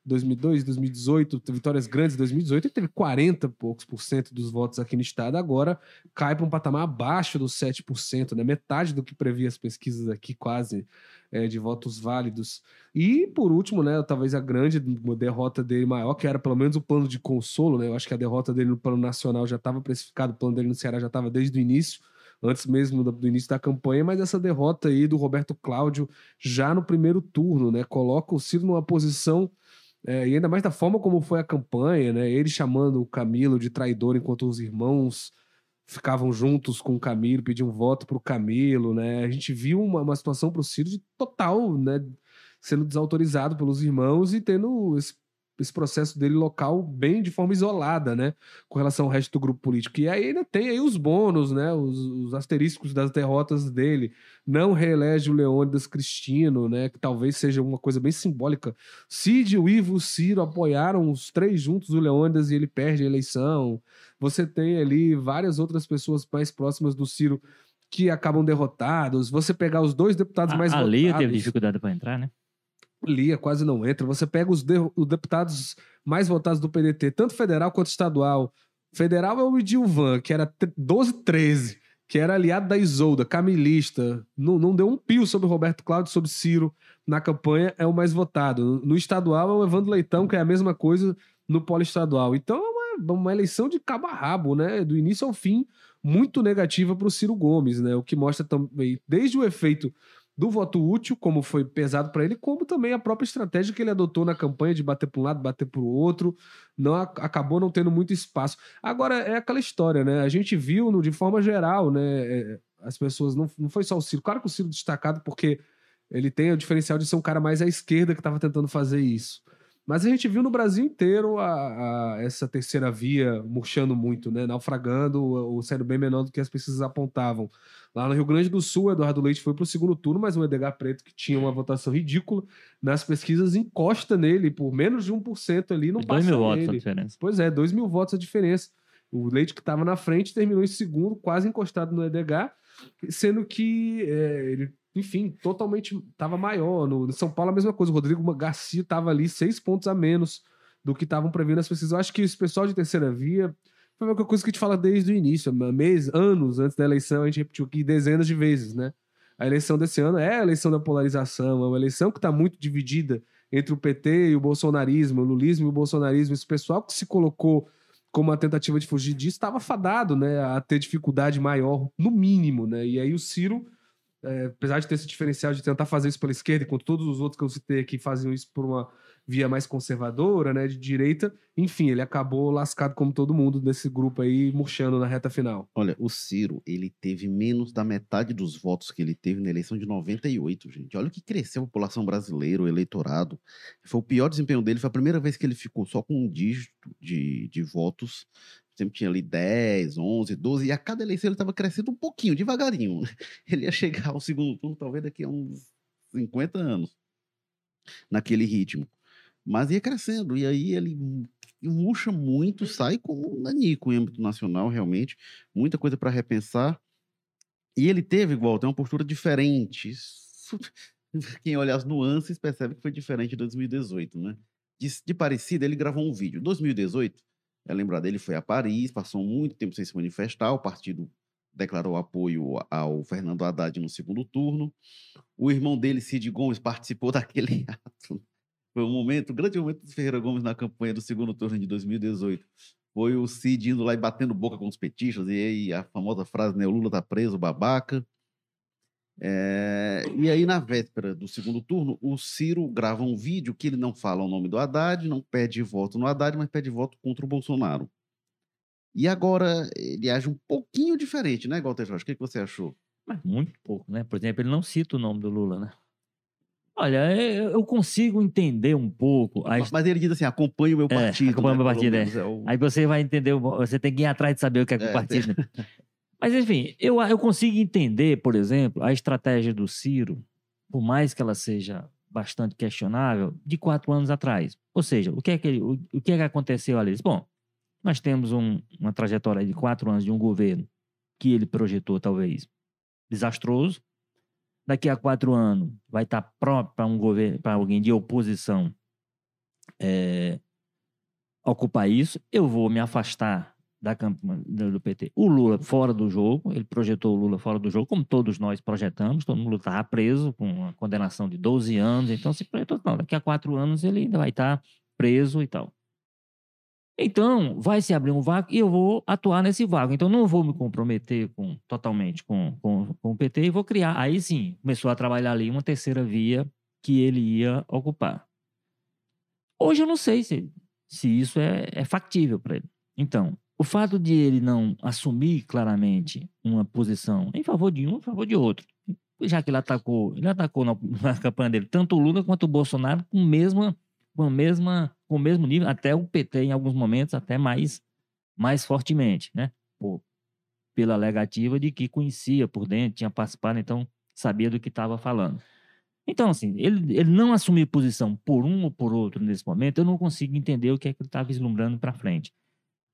2002, 2018, vitórias grandes em 2018, ele teve 40 e poucos por cento dos votos aqui no estado, agora cai para um patamar abaixo dos 7%, né? metade do que previa as pesquisas aqui, quase, é, de votos válidos. E, por último, né, talvez a grande derrota dele maior, que era pelo menos o plano de consolo, né? eu acho que a derrota dele no plano nacional já estava precificado, o plano dele no Ceará já estava desde o início, antes mesmo do, início da campanha, mas essa derrota aí do Roberto Cláudio já no primeiro turno, né, coloca o Ciro numa posição é, e ainda mais da forma como foi a campanha, né? Ele chamando o Camilo de traidor enquanto os irmãos ficavam juntos com o Camilo, pediam voto para o Camilo, né? A gente viu uma, uma situação para o Ciro de total, né? Sendo desautorizado pelos irmãos e tendo esse esse processo dele local bem de forma isolada, né, com relação ao resto do grupo político. E aí ainda tem aí os bônus, né, os, os asteriscos das derrotas dele. Não reelege o Leônidas Cristino, né, que talvez seja uma coisa bem simbólica. Cid, o Ivo, o Ciro apoiaram os três juntos o Leônidas e ele perde a eleição. Você tem ali várias outras pessoas mais próximas do Ciro que acabam derrotados. Você pegar os dois deputados a, mais a votados... A Lia teve dificuldade para entrar, né? Lia quase não entra. Você pega os, de, os deputados mais votados do PDT, tanto federal quanto estadual. Federal é o Edilvan, que era 12-13, que era aliado da Isolda, camilista. Não, não deu um pio sobre Roberto Cláudio, sobre Ciro na campanha, é o mais votado. No estadual é o Evandro Leitão, que é a mesma coisa no polo estadual. Então é uma, uma eleição de cabo a rabo, né? Do início ao fim, muito negativa para o Ciro Gomes, né? O que mostra também, desde o efeito do voto útil, como foi pesado para ele, como também a própria estratégia que ele adotou na campanha de bater para um lado, bater para o outro, não acabou não tendo muito espaço. Agora é aquela história, né? A gente viu no, de forma geral, né? É, as pessoas não, não foi só o Ciro, claro que o Ciro destacado porque ele tem o diferencial de ser um cara mais à esquerda que estava tentando fazer isso. Mas a gente viu no Brasil inteiro a, a, essa terceira via murchando muito, né? naufragando, ou sendo bem menor do que as pesquisas apontavam. Lá no Rio Grande do Sul, Eduardo Leite foi para o segundo turno, mas o Edgar Preto, que tinha uma votação ridícula, nas pesquisas encosta nele por menos de 1% ali, não passa dois mil votos a diferença. Pois é, 2 mil votos a diferença. O Leite que estava na frente terminou em segundo, quase encostado no Edgar, sendo que é, ele enfim, totalmente estava maior. No, no, São Paulo a mesma coisa. O Rodrigo Garcia estava ali seis pontos a menos do que estavam prevendo as pesquisas. Eu acho que esse pessoal de terceira via foi uma coisa que a gente fala desde o início, mês, anos antes da eleição, a gente repetiu aqui dezenas de vezes, né? A eleição desse ano é a eleição da polarização, é uma eleição que está muito dividida entre o PT e o bolsonarismo, o lulismo e o bolsonarismo. Esse pessoal que se colocou como uma tentativa de fugir disso estava fadado, né, a ter dificuldade maior, no mínimo, né? E aí o Ciro é, apesar de ter esse diferencial de tentar fazer isso pela esquerda, enquanto todos os outros que eu citei aqui faziam isso por uma via mais conservadora, né, de direita, enfim, ele acabou lascado como todo mundo desse grupo aí, murchando na reta final. Olha, o Ciro, ele teve menos da metade dos votos que ele teve na eleição de 98, gente. Olha o que cresceu a população brasileira, o eleitorado. Foi o pior desempenho dele, foi a primeira vez que ele ficou só com um dígito de, de votos sempre tinha ali 10, 11, 12, e a cada eleição ele estava crescendo um pouquinho, devagarinho. Ele ia chegar ao segundo turno, talvez daqui a uns 50 anos, naquele ritmo. Mas ia crescendo, e aí ele murcha muito, sai como um nanico em âmbito nacional, realmente. Muita coisa para repensar. E ele teve, igual, tem uma postura diferente. Quem olha as nuances percebe que foi diferente de 2018, né? De, de ele gravou um vídeo. 2018, é lembrado, ele foi a Paris, passou muito tempo sem se manifestar, o partido declarou apoio ao Fernando Haddad no segundo turno. O irmão dele, Cid Gomes, participou daquele ato. Foi um momento, um grande momento do Ferreira Gomes na campanha do segundo turno de 2018. Foi o Cid indo lá e batendo boca com os petistas, e aí a famosa frase, né, o Lula tá preso, babaca. É, e aí, na véspera do segundo turno, o Ciro grava um vídeo que ele não fala o nome do Haddad, não pede voto no Haddad, mas pede voto contra o Bolsonaro. E agora ele age um pouquinho diferente, né, Walter Jorge? O que, que você achou? Mas muito pouco, né? Por exemplo, ele não cita o nome do Lula, né? Olha, eu consigo entender um pouco. A... Mas ele diz assim: acompanhe o meu partido. É, acompanhe o né? meu partido, é. é o... Aí você vai entender, você tem que ir atrás de saber o que é, é o partido. Tem... Mas, enfim, eu, eu consigo entender, por exemplo, a estratégia do Ciro, por mais que ela seja bastante questionável, de quatro anos atrás. Ou seja, o que é que, o, o que, é que aconteceu ali? Bom, nós temos um, uma trajetória de quatro anos de um governo que ele projetou, talvez, desastroso. Daqui a quatro anos vai estar pronto para um governo, para alguém de oposição é, ocupar isso, eu vou me afastar da campanha do PT. O Lula fora do jogo, ele projetou o Lula fora do jogo, como todos nós projetamos, todo mundo estava preso com uma condenação de 12 anos, então se projetou, não, daqui a quatro anos ele ainda vai estar preso e tal. Então, vai se abrir um vácuo e eu vou atuar nesse vácuo. Então, não vou me comprometer com, totalmente com, com, com o PT e vou criar. Aí sim, começou a trabalhar ali uma terceira via que ele ia ocupar. Hoje eu não sei se, se isso é, é factível para ele. Então, o fato de ele não assumir claramente uma posição em favor de um, em favor de outro, já que ele atacou, ele atacou na, na campanha dele tanto o Lula quanto o Bolsonaro com, mesma, com, a mesma, com o mesmo nível, até o PT em alguns momentos até mais, mais fortemente, né? Por, pela alegativa de que conhecia por dentro, tinha participado, então sabia do que estava falando. Então, assim, ele, ele não assumir posição por um ou por outro nesse momento, eu não consigo entender o que é que ele está vislumbrando para frente.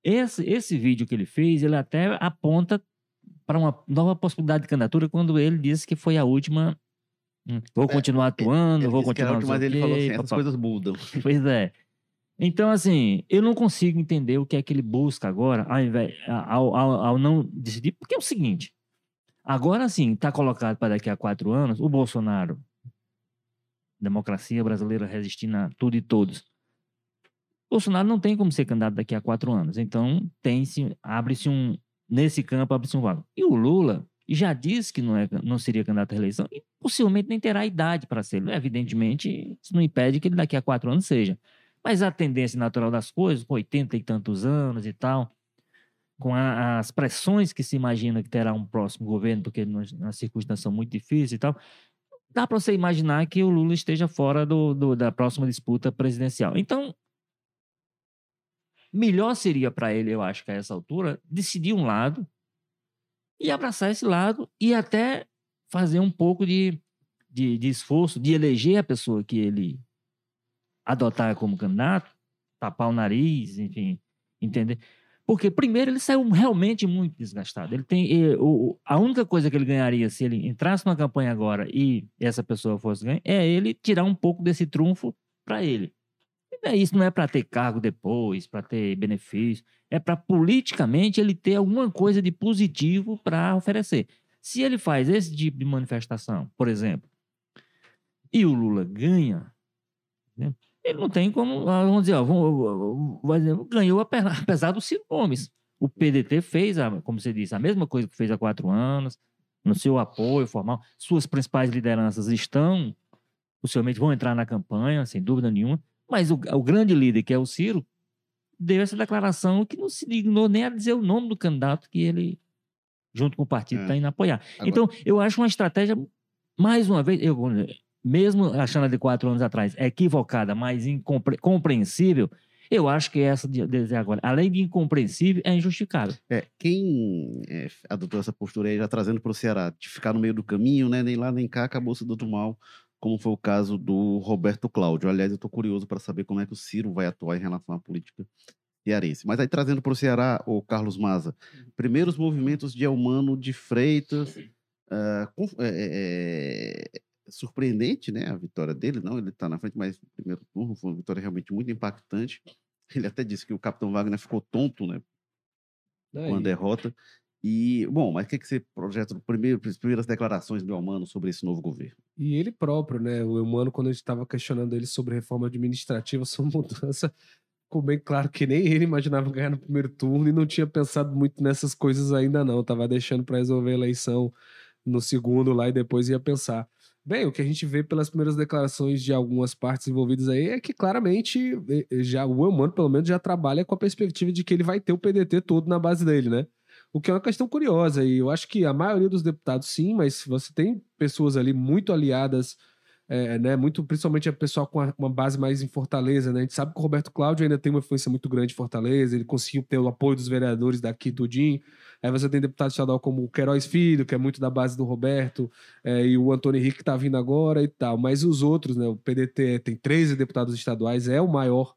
Esse, esse vídeo que ele fez, ele até aponta para uma nova possibilidade de candidatura quando ele disse que foi a última. Hum, vou é, continuar atuando, ele vou continuar. última, mas ele falou assim: essas coisas mudam. Pois é. Então, assim, eu não consigo entender o que é que ele busca agora, ao, invés, ao, ao, ao não decidir, porque é o seguinte: agora sim, está colocado para daqui a quatro anos, o Bolsonaro democracia brasileira resistindo a tudo e todos. Bolsonaro não tem como ser candidato daqui a quatro anos. Então, tem-se, abre-se um, nesse campo, abre-se um vago. E o Lula já disse que não, é, não seria candidato à reeleição e possivelmente nem terá idade para ser. Evidentemente, isso não impede que ele daqui a quatro anos seja. Mas a tendência natural das coisas, com 80 e tantos anos e tal, com a, as pressões que se imagina que terá um próximo governo, porque as circunstâncias são muito difíceis e tal, dá para você imaginar que o Lula esteja fora do, do, da próxima disputa presidencial. Então, melhor seria para ele, eu acho que a essa altura, decidir um lado e abraçar esse lado e até fazer um pouco de, de, de esforço de eleger a pessoa que ele adotar como candidato, tapar o nariz, enfim, entender. Porque, primeiro, ele saiu realmente muito desgastado. Ele tem ele, o, a única coisa que ele ganharia se ele entrasse numa campanha agora e essa pessoa fosse ganhar é ele tirar um pouco desse trunfo para ele. Isso não é para ter cargo depois, para ter benefício, é para politicamente ele ter alguma coisa de positivo para oferecer. Se ele faz esse tipo de manifestação, por exemplo, e o Lula ganha, né, ele não tem como, ah, vamos dizer, ó, vamos, ganhou apesar dos Ciro Gomes. O PDT fez, a, como você disse, a mesma coisa que fez há quatro anos, no seu apoio formal. Suas principais lideranças estão, possivelmente vão entrar na campanha, sem dúvida nenhuma, mas o, o grande líder, que é o Ciro, deu essa declaração que não se dignou nem a dizer o nome do candidato que ele, junto com o partido, está é. indo apoiar. Agora... Então, eu acho uma estratégia, mais uma vez, eu, mesmo achando a de quatro anos atrás equivocada, mas incompreensível, eu acho que essa de, de agora, além de incompreensível, é injustificável. É, quem é, adotou essa postura aí, já trazendo para o Ceará, de ficar no meio do caminho, né, nem lá nem cá, acabou se dando mal, como foi o caso do Roberto Cláudio. Aliás, eu estou curioso para saber como é que o Ciro vai atuar em relação à política cearense. Mas aí, trazendo para o Ceará, o Carlos Maza, primeiros movimentos de Elmano de Freitas, uh, com, é, surpreendente, né? A vitória dele, não, ele está na frente, mas no primeiro turno foi uma vitória realmente muito impactante. Ele até disse que o Capitão Wagner ficou tonto, né? Com a derrota. E, bom, mas o que, que você projeta, primeiro, as primeiras declarações do Elmano sobre esse novo governo? E ele próprio, né? O Elmano, quando a gente estava questionando ele sobre reforma administrativa, sua mudança, ficou bem claro que nem ele imaginava ganhar no primeiro turno e não tinha pensado muito nessas coisas ainda não. Tava deixando para resolver a eleição no segundo lá e depois ia pensar. Bem, o que a gente vê pelas primeiras declarações de algumas partes envolvidas aí é que claramente já o Elmano, pelo menos, já trabalha com a perspectiva de que ele vai ter o PDT todo na base dele, né? O que é uma questão curiosa, e eu acho que a maioria dos deputados sim, mas você tem pessoas ali muito aliadas é, né, muito, principalmente a pessoal com uma base mais em Fortaleza, né? A gente sabe que o Roberto Cláudio ainda tem uma influência muito grande em Fortaleza, ele conseguiu ter o apoio dos vereadores daqui tudinho. Aí você tem deputado estadual como o Queiroz Filho, que é muito da base do Roberto, é, e o Antônio Henrique que tá vindo agora e tal. Mas os outros, né? O PDT tem 13 deputados estaduais, é o maior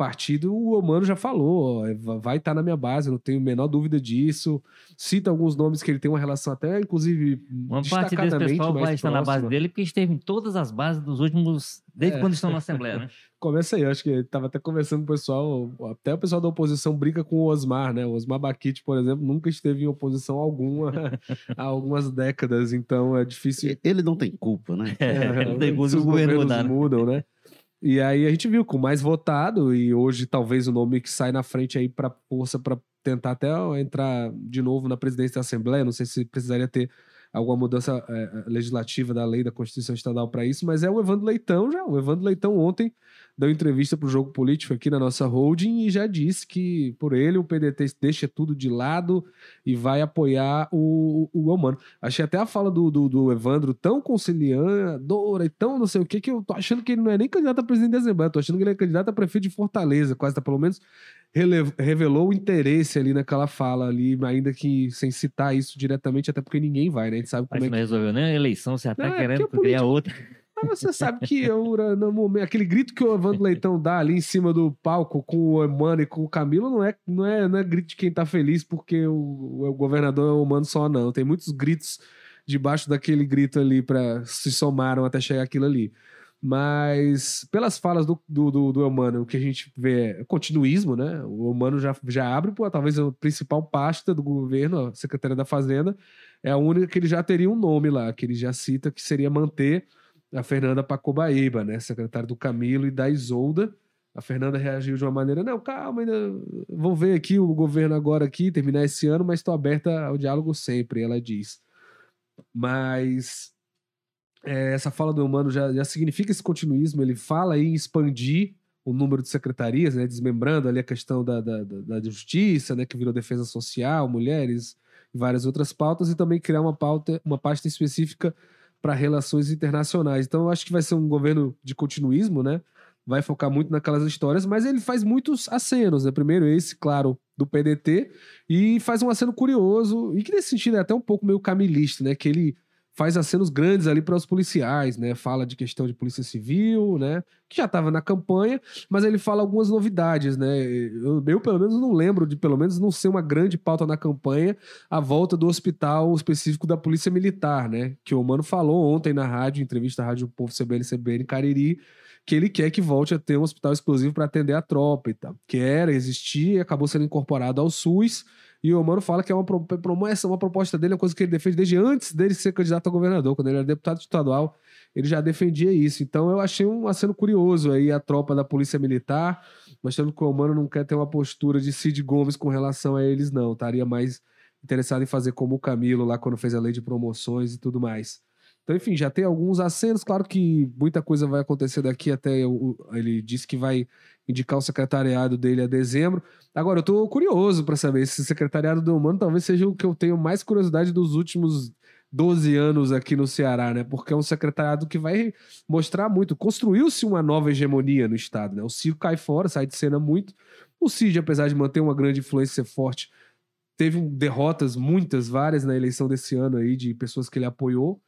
partido, o Omano já falou, ó, vai estar tá na minha base, eu não tenho a menor dúvida disso. Cita alguns nomes que ele tem uma relação até, inclusive, Uma parte desse pessoal vai estar na base dele, porque esteve em todas as bases dos últimos, desde é. quando estão na Assembleia, né? Começa aí, acho que ele estava até conversando com o pessoal, até o pessoal da oposição brinca com o Osmar, né? O Osmar Baquite, por exemplo, nunca esteve em oposição alguma há algumas décadas, então é difícil. Ele não tem culpa, né? É, não tem culpa, os governos mudar, mudam, né? E aí a gente viu com mais votado e hoje talvez o nome que sai na frente aí para força para tentar até entrar de novo na presidência da Assembleia, não sei se precisaria ter alguma mudança é, legislativa da lei da Constituição Estadual para isso, mas é o Evandro Leitão já. O Evandro Leitão ontem deu entrevista para o Jogo Político aqui na nossa holding e já disse que, por ele, o PDT deixa tudo de lado e vai apoiar o, o, o Achei até a fala do, do, do, Evandro tão conciliadora e tão não sei o que, que eu tô achando que ele não é nem candidato a presidente da Assembleia, tô achando que ele é candidato a prefeito de Fortaleza, quase tá pelo menos revelou o interesse ali naquela fala ali, ainda que sem citar isso diretamente, até porque ninguém vai, né? A gente sabe como Mas é que... não resolveu nem a eleição, você já tá é querendo é criar outra. Mas você sabe que eu, no momento, aquele grito que o Evandro Leitão dá ali em cima do palco com o Emano e com o Camilo não é, não é, não é grito de quem tá feliz porque o, o governador é o Emano só, não. Tem muitos gritos debaixo daquele grito ali para se somaram até chegar aquilo ali. Mas pelas falas do, do, do, do o que a gente vê é continuismo, né? O Eumano já, já abre, pô, talvez a principal pasta do governo, a Secretaria da Fazenda, é a única que ele já teria um nome lá, que ele já cita, que seria manter a Fernanda Pacobaíba, né? Secretária do Camilo e da Isolda. A Fernanda reagiu de uma maneira, não, calma, ainda vou ver aqui o governo agora aqui, terminar esse ano, mas estou aberta ao diálogo sempre, ela diz. Mas é, essa fala do humano já, já significa esse continuismo, ele fala em expandir o número de secretarias, né, desmembrando ali a questão da, da, da, justiça, né, que virou defesa social, mulheres e várias outras pautas, e também criar uma pauta, uma pasta específica para relações internacionais. Então, eu acho que vai ser um governo de continuismo, né? Vai focar muito naquelas histórias, mas ele faz muitos acenos, né? Primeiro esse, claro, do PDT, e faz um aceno curioso, e que nesse sentido é até um pouco meio camilista, né? Que ele faz acenos grandes ali para os policiais, né? Fala de questão de polícia civil, né? Que já estava na campanha, mas ele fala algumas novidades, né? Eu, eu, pelo menos, não lembro de, pelo menos, não ser uma grande pauta na campanha a volta do hospital específico da Polícia Militar, né? Que o Mano falou ontem na rádio, entrevista à Rádio Povo CBN, CBN Cariri, que ele quer que volte a ter um hospital exclusivo para atender a tropa e tal. Que era, existia, acabou sendo incorporado ao SUS e o Mano fala que é uma promessa, uma proposta dele, é uma coisa que ele defende desde antes dele ser candidato a governador. Quando ele era deputado estadual, ele já defendia isso. Então eu achei um aceno curioso aí a tropa da Polícia Militar, mostrando que o Mano não quer ter uma postura de Cid Gomes com relação a eles, não. Estaria mais interessado em fazer como o Camilo lá quando fez a lei de promoções e tudo mais. Então, enfim, já tem alguns acenos. Claro que muita coisa vai acontecer daqui até. Ele disse que vai indicar o secretariado dele a dezembro. Agora, eu estou curioso para saber se o secretariado do Humano talvez seja o que eu tenho mais curiosidade dos últimos 12 anos aqui no Ceará, né? Porque é um secretariado que vai mostrar muito. Construiu-se uma nova hegemonia no Estado, né? O Ciro cai fora, sai de cena muito. O Cid, apesar de manter uma grande influência forte, teve derrotas, muitas, várias na eleição desse ano aí, de pessoas que ele apoiou.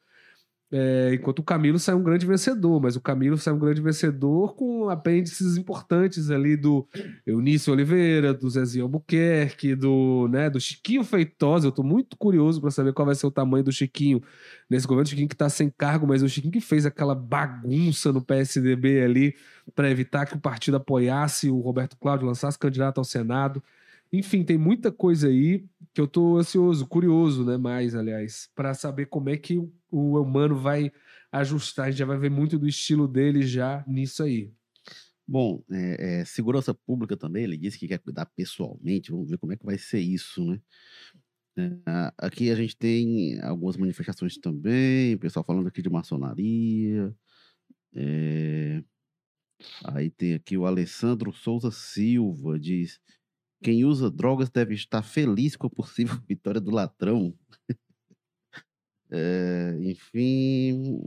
É, enquanto o Camilo sai um grande vencedor, mas o Camilo sai um grande vencedor com apêndices importantes ali do Eunício Oliveira, do Zezinho Albuquerque, do, né, do Chiquinho Feitosa. Eu estou muito curioso para saber qual vai ser o tamanho do Chiquinho nesse governo. O Chiquinho que está sem cargo, mas o Chiquinho que fez aquela bagunça no PSDB ali para evitar que o partido apoiasse o Roberto Cláudio, lançasse candidato ao Senado. Enfim, tem muita coisa aí que eu tô ansioso, curioso, né? Mais, aliás, para saber como é que o humano vai ajustar. A gente já vai ver muito do estilo dele já nisso aí. Bom, é, é, segurança pública também, ele disse que quer cuidar pessoalmente, vamos ver como é que vai ser isso, né? É, aqui a gente tem algumas manifestações também, pessoal falando aqui de maçonaria. É, aí tem aqui o Alessandro Souza Silva, diz: quem usa drogas deve estar feliz com a possível vitória do ladrão. É, enfim.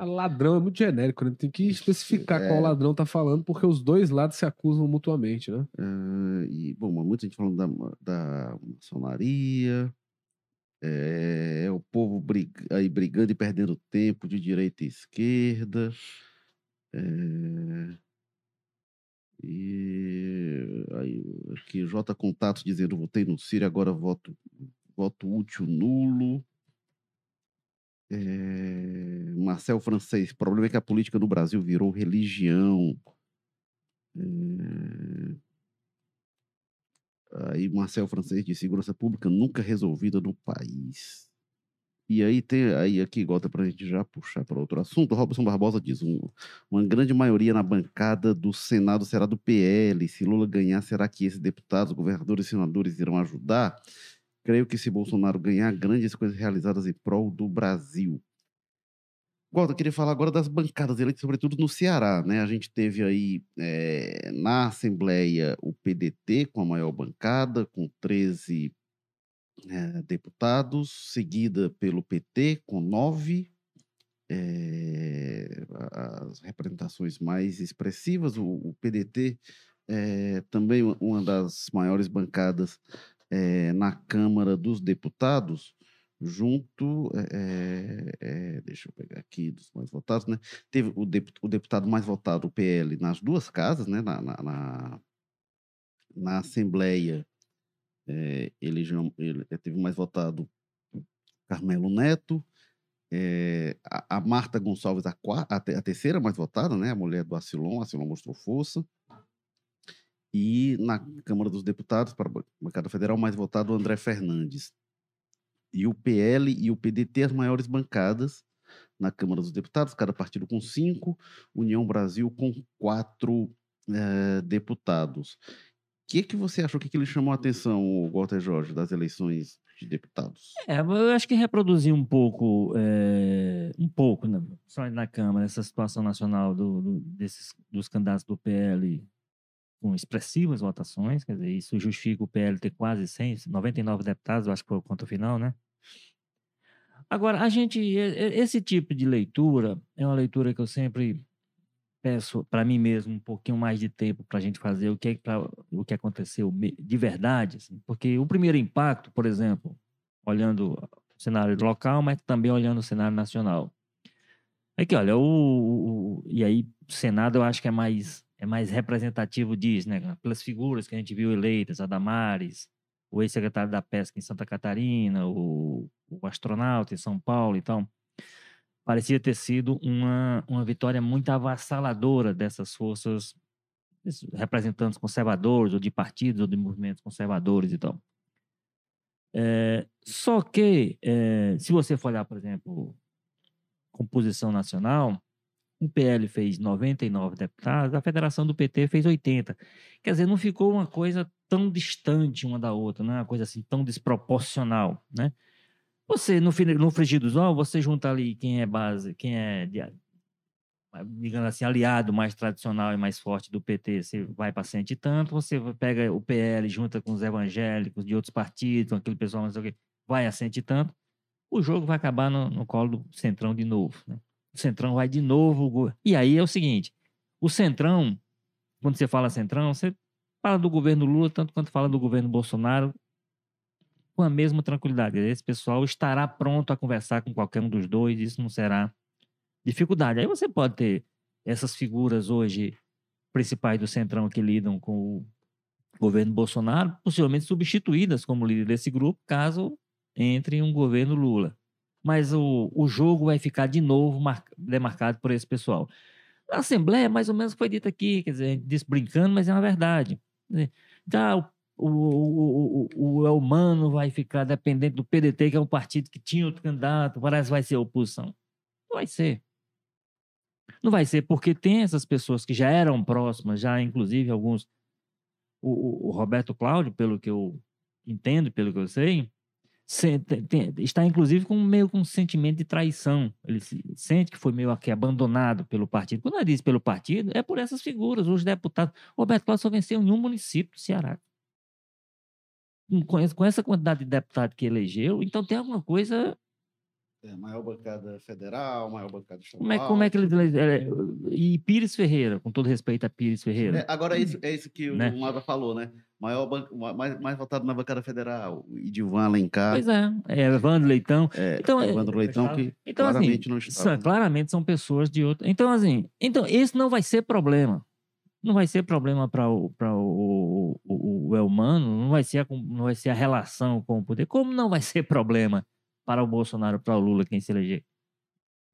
É... Ladrão é muito genérico, né? Tem que especificar é... qual ladrão tá falando, porque os dois lados se acusam mutuamente, né? É, e, bom, muita gente falando da, da maçonaria. É, é o povo brig, aí brigando e perdendo tempo de direita e esquerda. E aí, aqui, J Contato dizendo, votei no Ciro, agora voto, voto útil nulo. É, Marcel Francês, o problema é que a política no Brasil virou religião. É, aí Marcel Francês de segurança pública nunca resolvida no país. E aí tem aí aqui gota para a gente já puxar para outro assunto. Robson Barbosa diz um, uma grande maioria na bancada do Senado será do PL. Se Lula ganhar, será que esses deputados, governadores e senadores irão ajudar? Creio que se Bolsonaro ganhar, grandes coisas realizadas em prol do Brasil. Gota, eu queria falar agora das bancadas eleitas, sobretudo no Ceará, né? A gente teve aí é, na Assembleia o PDT com a maior bancada, com 13 é, deputados, seguida pelo PT com nove. É, as representações mais expressivas, o, o PDT é também uma das maiores bancadas é, na Câmara dos Deputados, junto, é, é, deixa eu pegar aqui dos mais votados, né? Teve o, o deputado mais votado, o PL, nas duas casas, né? Na, na, na, na Assembleia é, ele, ele teve mais votado Carmelo Neto, a, a, Marta Gonçalves, a, a, terceira mais votada, né, a mulher do Acilon, Acilon mostrou força. E na Câmara dos Deputados, para a bancada federal, mais votado o André Fernandes. E o PL e o PDT, as maiores bancadas na Câmara dos Deputados, cada partido com cinco, União Brasil com quatro é, deputados que, que você achou? O que, que ele chamou a atenção, o Walter Jorge, das eleições de deputados? É, eu acho que reproduzir um pouco, é, um pouco, né, só na Câmara, essa situação nacional do, do, desses, dos candidatos do PL com expressivas votações, quer dizer, isso justifica o PL ter quase 100, 99 deputados, eu acho que foi o conto final, né? Agora, a gente, esse tipo de leitura é uma leitura que eu sempre peço para mim mesmo um pouquinho mais de tempo para a gente fazer o que, é, pra, o que aconteceu de verdade, assim, porque o primeiro impacto, por exemplo, olhando o cenário local, mas também olhando o cenário nacional. É que, olha, o, o, e aí o Senado eu acho que é mais, é mais representativo disso, né? Pelas figuras que a gente viu eleitas, a Damares, o ex-secretário da Pesca em Santa Catarina, o, o astronauta em São Paulo, então parecia ter sido uma, uma vitória muito avassaladora dessas forças, representantes conservadores, ou de partidos, ou de movimentos conservadores e tal. É, só que, é, se você for olhar, por exemplo, composição nacional, o PL fez 99 deputados, a federação do PT fez 80. Quer dizer, não ficou uma coisa tão distante uma da outra, não é uma coisa assim tão desproporcional, né? Você, no, no frigir dos ovos, você junta ali quem é base, quem é, digamos assim, aliado mais tradicional e mais forte do PT, você vai para cento e tanto, você pega o PL, junta com os evangélicos de outros partidos, aquele pessoal, mas vai a cento e tanto, o jogo vai acabar no, no colo do Centrão de novo. Né? O Centrão vai de novo. E aí é o seguinte: o Centrão, quando você fala Centrão, você fala do governo Lula, tanto quanto fala do governo Bolsonaro, com a mesma tranquilidade. Esse pessoal estará pronto a conversar com qualquer um dos dois, isso não será dificuldade. Aí você pode ter essas figuras hoje principais do Centrão que lidam com o governo Bolsonaro, possivelmente substituídas como líder desse grupo, caso entre um governo Lula. Mas o, o jogo vai ficar de novo demarcado por esse pessoal. A Assembleia, mais ou menos, foi dito aqui, quer dizer, disse brincando, mas é uma verdade. Já o o, o, o, o humano vai ficar dependente do PDT, que é um partido que tinha outro candidato, parece que vai ser oposição. Não vai ser. Não vai ser, porque tem essas pessoas que já eram próximas, já inclusive alguns. O, o Roberto Cláudio, pelo que eu entendo, pelo que eu sei, está inclusive com meio com um sentimento de traição. Ele se, sente que foi meio aqui abandonado pelo partido. Quando eu disse pelo partido, é por essas figuras, os deputados. Roberto Cláudio só venceu em um município do Ceará com, com essa quantidade de deputados que elegeu, então tem alguma coisa é, maior bancada federal, maior bancada estadual. Como é, como é que ele. É, e Pires Ferreira, com todo respeito a Pires Ferreira. É, agora, é isso, é isso que né? o Mada falou, né? Maior ban... mais, mais votado na bancada federal, Edilvan Alencar. Pois é, é Evandro Leitão. É, então, é, Evandro Leitão, que então, claramente assim, não está. Claramente são pessoas de outra. Então, assim, então, esse não vai ser problema. não vai ser problema para o, pra o, o, o Elmano, não vai, ser a, não vai ser a relação com o poder, como não vai ser problema para o Bolsonaro, para o Lula, quem se eleger,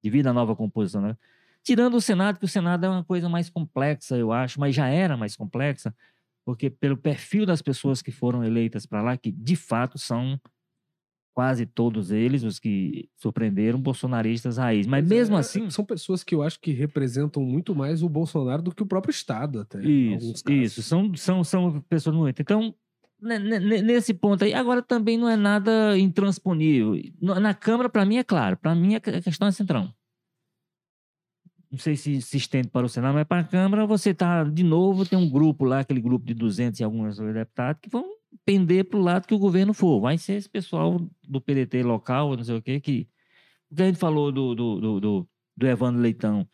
devido à nova composição. Né? Tirando o Senado, que o Senado é uma coisa mais complexa, eu acho, mas já era mais complexa, porque pelo perfil das pessoas que foram eleitas para lá, que de fato são quase todos eles, os que surpreenderam, bolsonaristas raiz. Mas, mesmo é, assim. São pessoas que eu acho que representam muito mais o Bolsonaro do que o próprio Estado, até. Isso, isso. São, são, são pessoas muito. Então, nesse ponto aí, agora também não é nada intransponível. Na Câmara, para mim, é claro. Para mim, a questão é central não sei se se estende para o Senado, mas para a Câmara você está, de novo, tem um grupo lá, aquele grupo de 200 e alguns deputados, que vão pender para o lado que o governo for. Vai ser esse pessoal do PDT local, não sei o quê, que... O que a gente falou do, do, do, do, do Evandro Leitão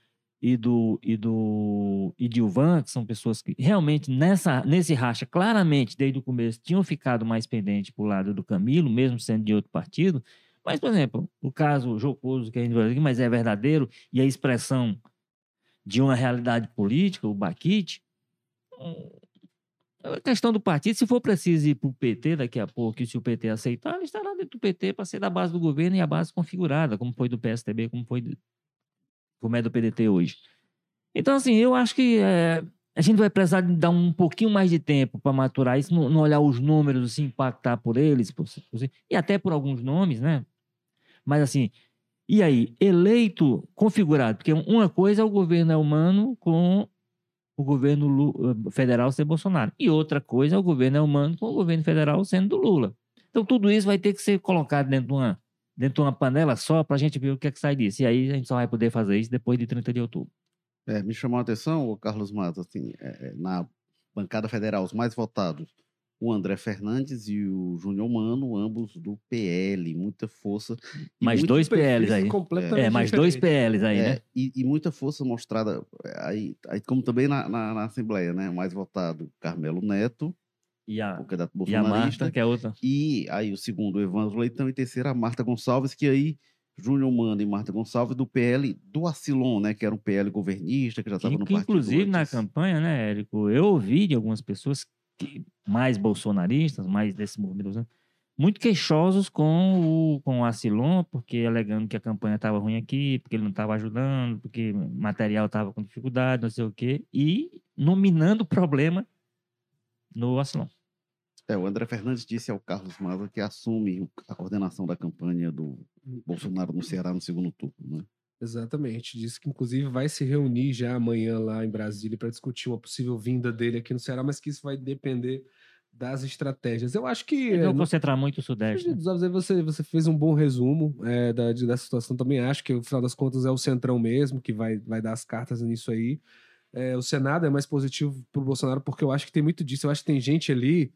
e do e do e Dilvan, que são pessoas que realmente nessa nesse racha claramente desde o começo tinham ficado mais pendentes para o lado do Camilo, mesmo sendo de outro partido. Mas, por exemplo, o caso jocoso que a gente vai aqui, mas é verdadeiro e a expressão de uma realidade política, o Baquite, a questão do partido, se for preciso ir para o PT daqui a pouco, e se o PT aceitar, ele estará dentro do PT para ser da base do governo e a base configurada, como foi do PSTB, como foi do, como é do PDT hoje. Então, assim, eu acho que é, a gente vai precisar dar um pouquinho mais de tempo para maturar isso, não, não, olhar os números, se impactar por eles, por, por, e até por alguns nomes, né? Mas, assim, e aí, eleito, configurado, porque uma coisa é o governo é humano com o governo eh, federal ser Bolsonaro, e outra coisa é o governo é humano com o governo federal sendo do Lula. Então, tudo isso vai ter que ser colocado dentro de uma, dentro de uma panela só para a gente ver o que é que sai disso. E aí a gente só vai poder fazer isso depois de 30 de outubro. É, me chamou a atenção, o Carlos Matos, assim, é, é, na bancada federal, os mais votados, o André Fernandes e o Júnior Mano, ambos do PL, muita força. Mais dois PLs aí. É, mais dois PLs aí, é, né? E, e, muita força mostrada aí, aí como também na, na, na, Assembleia, né? Mais votado, Carmelo Neto, e a, o candidato bolsonarista. E a Marta, que é outra. E aí o segundo, o Evandro Leitão, e terceiro, a Marta Gonçalves, que aí Júnior Mano e Marta Gonçalves do PL do Acilon, né? Que era um PL governista, que já estava no partido. Inclusive, antes. na campanha, né, Érico? Eu ouvi de algumas pessoas mais bolsonaristas, mais desse movimento, né, muito queixosos com o, com o Acilon, porque alegando que a campanha estava ruim aqui, porque ele não estava ajudando, porque material estava com dificuldade, não sei o quê, e nominando o problema no Acilon. É, o André Fernandes disse ao Carlos Maza que assume a coordenação da campanha do Bolsonaro no Ceará no segundo turno, né? Exatamente. Disse que, inclusive, vai se reunir já amanhã lá em Brasília para discutir uma possível vinda dele aqui no Ceará, mas que isso vai depender das estratégias. Eu acho que. Não é, concentrar muito o Sudeste. Né? Você, você fez um bom resumo é, da, dessa situação. Também acho que, no final das contas, é o Centrão mesmo que vai, vai dar as cartas nisso aí. É, o Senado é mais positivo para o Bolsonaro, porque eu acho que tem muito disso. Eu acho que tem gente ali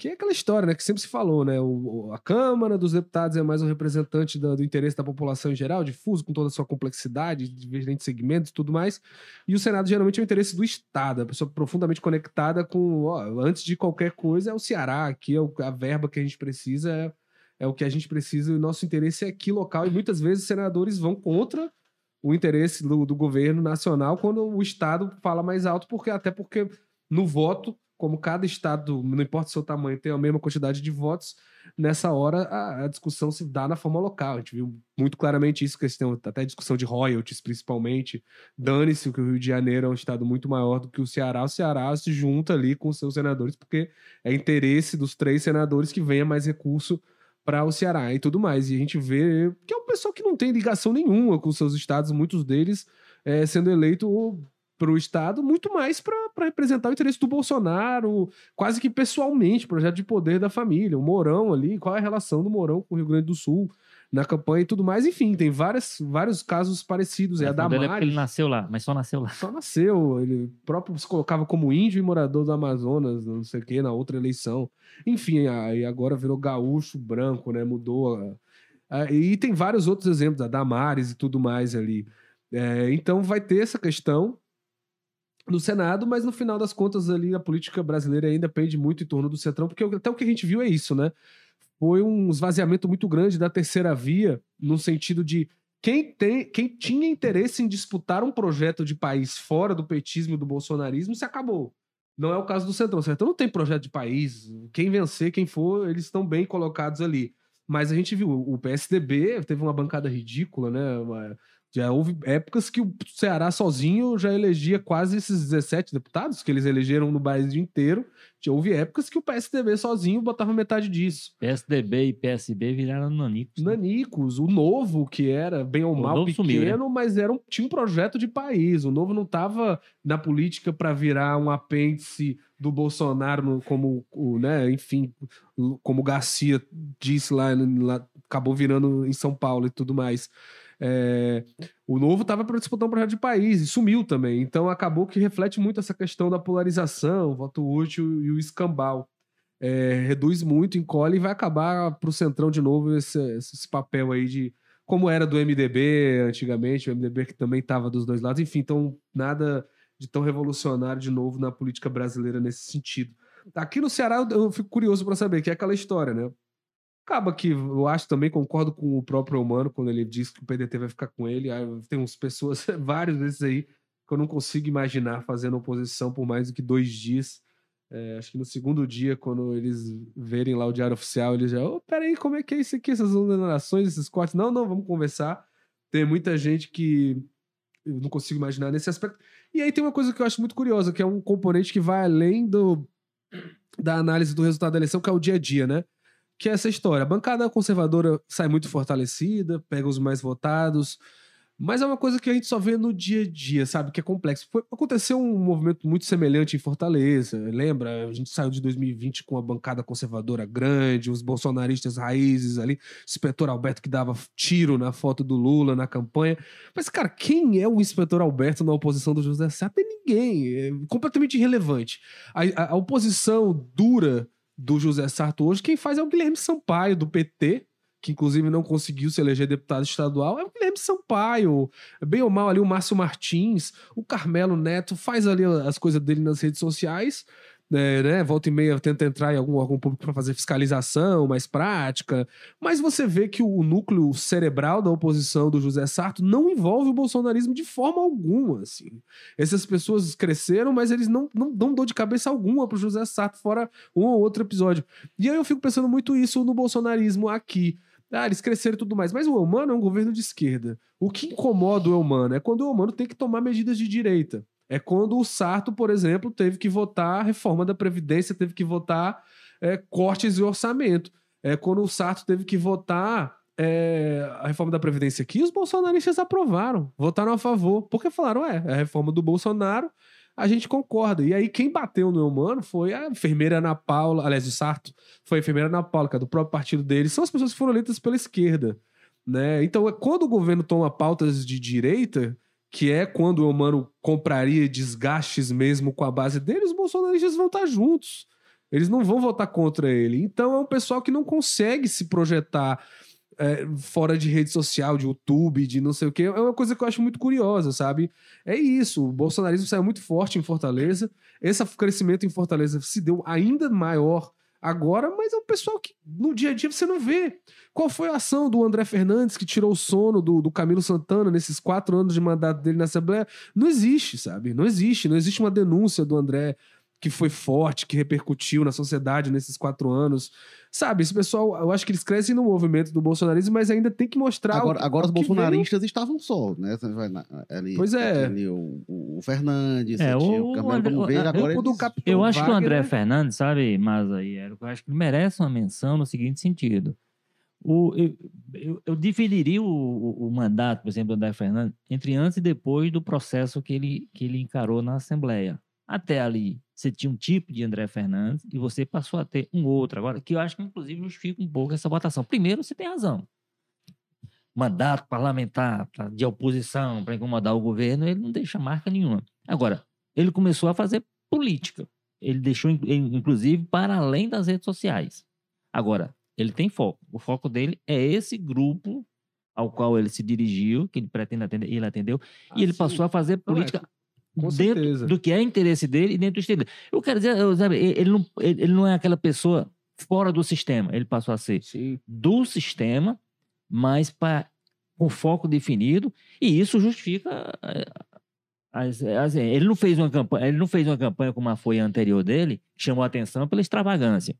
que é aquela história, né, que sempre se falou, né? O, a Câmara dos Deputados é mais um representante do, do, interesse da população em geral, difuso com toda a sua complexidade, diferentes segmentos e tudo mais. E o Senado geralmente é o interesse do Estado, a pessoa profundamente conectada com, ó, antes de qualquer coisa, é o Ceará, aqui é o, a verba que a gente precisa, é, é o que a gente precisa, e o nosso interesse é aqui local. E muitas vezes os senadores vão contra o interesse do, do governo nacional quando o Estado fala mais alto, porque até porque no voto como cada estado, não importa o seu tamanho, tem a mesma quantidade de votos, nessa hora a, a, discussão se dá na forma local. A gente viu muito claramente isso, questão, até discussão de royalties, principalmente. Dane-se que o Rio de Janeiro é um estado muito maior do que o Ceará. O Ceará se junta ali com os seus senadores, porque é interesse dos três senadores que venha mais recurso para o Ceará e tudo mais. E a gente vê que é um pessoal que não tem ligação nenhuma com seus estados, muitos deles é, sendo eleito para o Estado, muito mais para representar o interesse do Bolsonaro, quase que pessoalmente, projeto de poder da família. O Mourão ali, qual é a relação do Mourão com o Rio Grande do Sul na campanha e tudo mais. Enfim, tem várias, vários casos parecidos. É, a Damares, é ele nasceu lá, mas só nasceu lá. Só nasceu. Ele próprio se colocava como índio e morador do Amazonas, não sei o que, na outra eleição. Enfim, aí agora virou gaúcho branco, né? Mudou. e tem vários outros exemplos, a Damares e tudo mais ali. É, então vai ter essa questão no Senado, mas no final das contas ali a política brasileira ainda pende muito em torno do Centrão, porque até o que a gente viu é isso, né? Foi um esvaziamento muito grande da terceira via, no sentido de quem, tem, quem tinha interesse em disputar um projeto de país fora do petismo e do bolsonarismo se acabou. Não é o caso do Centrão. O Centrão não tem projeto de país. Quem vencer, quem for, eles estão bem colocados ali. Mas a gente viu, o PSDB teve uma bancada ridícula, né? Já houve épocas que o Ceará sozinho já elegia quase esses 17 deputados que eles elegeram no Brasil inteiro. Já houve épocas que o PSDB sozinho botava metade disso. PSDB e PSB viraram nanicos. né? Nanicos, o Novo, que era bem ou O mal pequeno, sumiu, né? mas era um, tinha um projeto de país. O Novo não estava na política para virar um apêndice do Bolsonaro, no- como o, né, enfim, como Garcia disse lá, lá, acabou virando em São Paulo e tudo mais. É, o Novo estava para disputar um projeto de país e sumiu também. Então acabou que reflete muito essa questão da polarização, o voto útil e o escambau. É, reduz muito, encolhe e vai acabar para o Centrão de novo esse, esse papel aí de como era do MDB antigamente, o MDB que também estava dos dois lados. Enfim, então nada de tão revolucionário de novo na política brasileira nesse sentido. Aqui no Ceará eu, eu fico curioso para saber que é aquela história, né? Acaba que eu acho também, concordo com o próprio Humano quando ele diz que o PDT vai ficar com ele. Aí Tem uns pessoas, vários desses aí, que eu não consigo imaginar fazendo oposição por mais do que dois dias. É, acho que no segundo dia, quando eles verem lá o diário oficial, eles já, ô, peraí, como é que é isso aqui, essas onerações, esses cortes? Não, não, vamos conversar. Tem muita gente que eu não consigo imaginar nesse aspecto. E aí tem uma coisa que eu acho muito curiosa, que é um componente que vai além do, da análise do resultado da eleição, que é o dia a dia, né? Que é essa história. A bancada conservadora sai muito fortalecida, pega os mais votados, mas é uma coisa que a gente só vê no dia a dia, sabe? Que é complexo. Foi, aconteceu um movimento muito semelhante em Fortaleza. Lembra? A gente saiu de 2020 com a bancada conservadora grande, os bolsonaristas raízes ali, inspetor Alberto que dava tiro na foto do Lula na campanha. Mas, cara, quem é o inspetor Alberto na oposição do José Sá? Tem ninguém. É completamente irrelevante. A, a- a oposição dura do José Sarto hoje, quem faz é o Guilherme Sampaio, do PT, que inclusive não conseguiu se eleger deputado estadual, é o Guilherme Sampaio. Bem ou mal ali o Márcio Martins, o Carmelo Neto faz ali as coisas dele nas redes sociais. Né, né, volta e meia tenta entrar em algum órgão público para fazer fiscalização mais prática, mas você vê que o núcleo cerebral da oposição do José Sarto não envolve o bolsonarismo de forma alguma, assim. Essas pessoas cresceram, mas eles não, não dão dor de cabeça alguma pro José Sarto, fora um ou outro episódio. E aí eu fico pensando muito isso no bolsonarismo aqui. Ah, eles cresceram e tudo mais. Mas o Eumano é um governo de esquerda. O que incomoda o Eumano é quando o Eumano tem que tomar medidas de direita. É quando o Sarto, por exemplo, teve que votar a reforma da Previdência, teve que votar é, cortes e orçamento. É quando o Sarto teve que votar é, a reforma da Previdência aqui, os bolsonaristas aprovaram, votaram a favor. Porque falaram, é, é a reforma do Bolsonaro, a gente concorda. E aí quem bateu no Eumano foi a enfermeira Ana Paula, aliás, o Sarto, foi a enfermeira Ana Paula, que é do próprio partido dele. São as pessoas que foram eleitas pela esquerda. Né? Então, é quando o governo toma pautas de direita, que é quando o Eumano compraria desgastes mesmo com a base dele, os bolsonaristas vão estar juntos. Eles não vão votar contra ele. Então, é um pessoal que não consegue se projetar é, fora de rede social, de YouTube, de não sei o quê. É uma coisa que eu acho muito curiosa, sabe? É isso. O bolsonarismo saiu muito forte em Fortaleza. Esse crescimento em Fortaleza se deu ainda maior agora, mas é um pessoal que no dia a dia você não vê. Qual foi a ação do André Fernandes que tirou o sono do, do Camilo Santana nesses quatro anos de mandato dele na Assembleia? Não existe, sabe? Não existe. Não existe uma denúncia do André que foi forte, que repercutiu na sociedade nesses quatro anos. Sabe, esse pessoal, eu acho que eles crescem no movimento do bolsonarismo, mas ainda tem que mostrar. Agora, o- agora os o que veio- bolsonaristas estavam só, né? Ali, Pois é. ali o, o Fernandes, É, o o Carmelo André- vamos ver, o- agora eles- Eu acho que o Wagner- André Fernandes, sabe, mas aí, eu acho que merece uma menção no seguinte sentido. O, eu, eu, eu dividiria o, o, o mandato, por exemplo, do André Fernandes entre antes e depois do processo que ele, que ele encarou na Assembleia. Até ali, você tinha um tipo de André Fernandes e você passou a ter um outro agora, que eu acho que inclusive justifica um pouco essa votação. Primeiro, você tem razão. Mandato parlamentar de oposição para incomodar o governo, ele não deixa marca nenhuma. Agora, ele começou a fazer política. Ele deixou, in- in- inclusive, para além das redes sociais. Agora, ele tem foco. O foco dele é esse grupo ao qual ele se dirigiu, que ele pretende atender, e ele atendeu, e ele Ah, sim. passou a fazer é, política com dentro certeza. do que é interesse dele e dentro do estilo dele. Eu quero dizer, eu- sabe, ele não, ele não é aquela pessoa fora do sistema, ele passou a ser Sim. do sistema, mas para com foco definido, e isso justifica. eh, as- as- ele não fez uma campanha, ele não fez uma campanha como a foi a anterior dele, que chamou a atenção pela extravagância.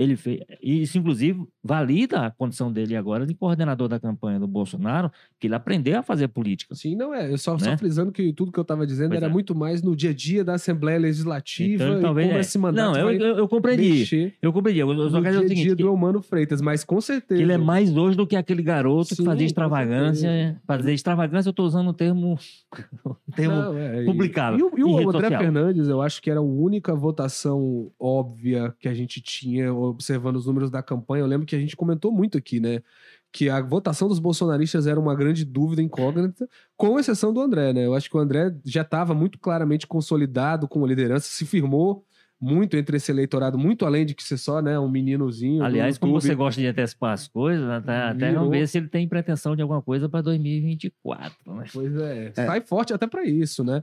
Ele fez, e isso, inclusive, valida a condição dele agora de coordenador da campanha do Bolsonaro, que ele aprendeu a fazer política. Sim, não é. Eu só, só Né? frisando que tudo que eu estava dizendo Pois era é. muito mais no dia a dia da Assembleia Legislativa Então, e talvez, como é. esse mandato Não, eu, eu, eu compreendi. Eu compreendi. Eu, eu só no quero dia dizer o seguinte: dia do Humano Freitas, mas com certeza. ele é mais hoje do que aquele garoto Sim, que fazia extravagância. Fazer extravagância, eu estou usando o termo, o termo Não, é, e- publicável, E, o, e o André social. Fernandes, eu acho que era a única votação óbvia que a gente tinha observando os números da campanha. Eu lembro que a gente comentou muito aqui, né? Que a votação dos bolsonaristas era uma grande dúvida incógnita, com exceção do André, né? Eu acho que o André já estava muito claramente consolidado com a liderança, se firmou muito entre esse eleitorado, muito além de que ser só né, um meninozinho. Aliás, como você gosta de antecipar as coisas, até, até vamos ver se ele tem pretensão de alguma coisa para 2024. Né? Pois é, É. sai forte até pra isso, né?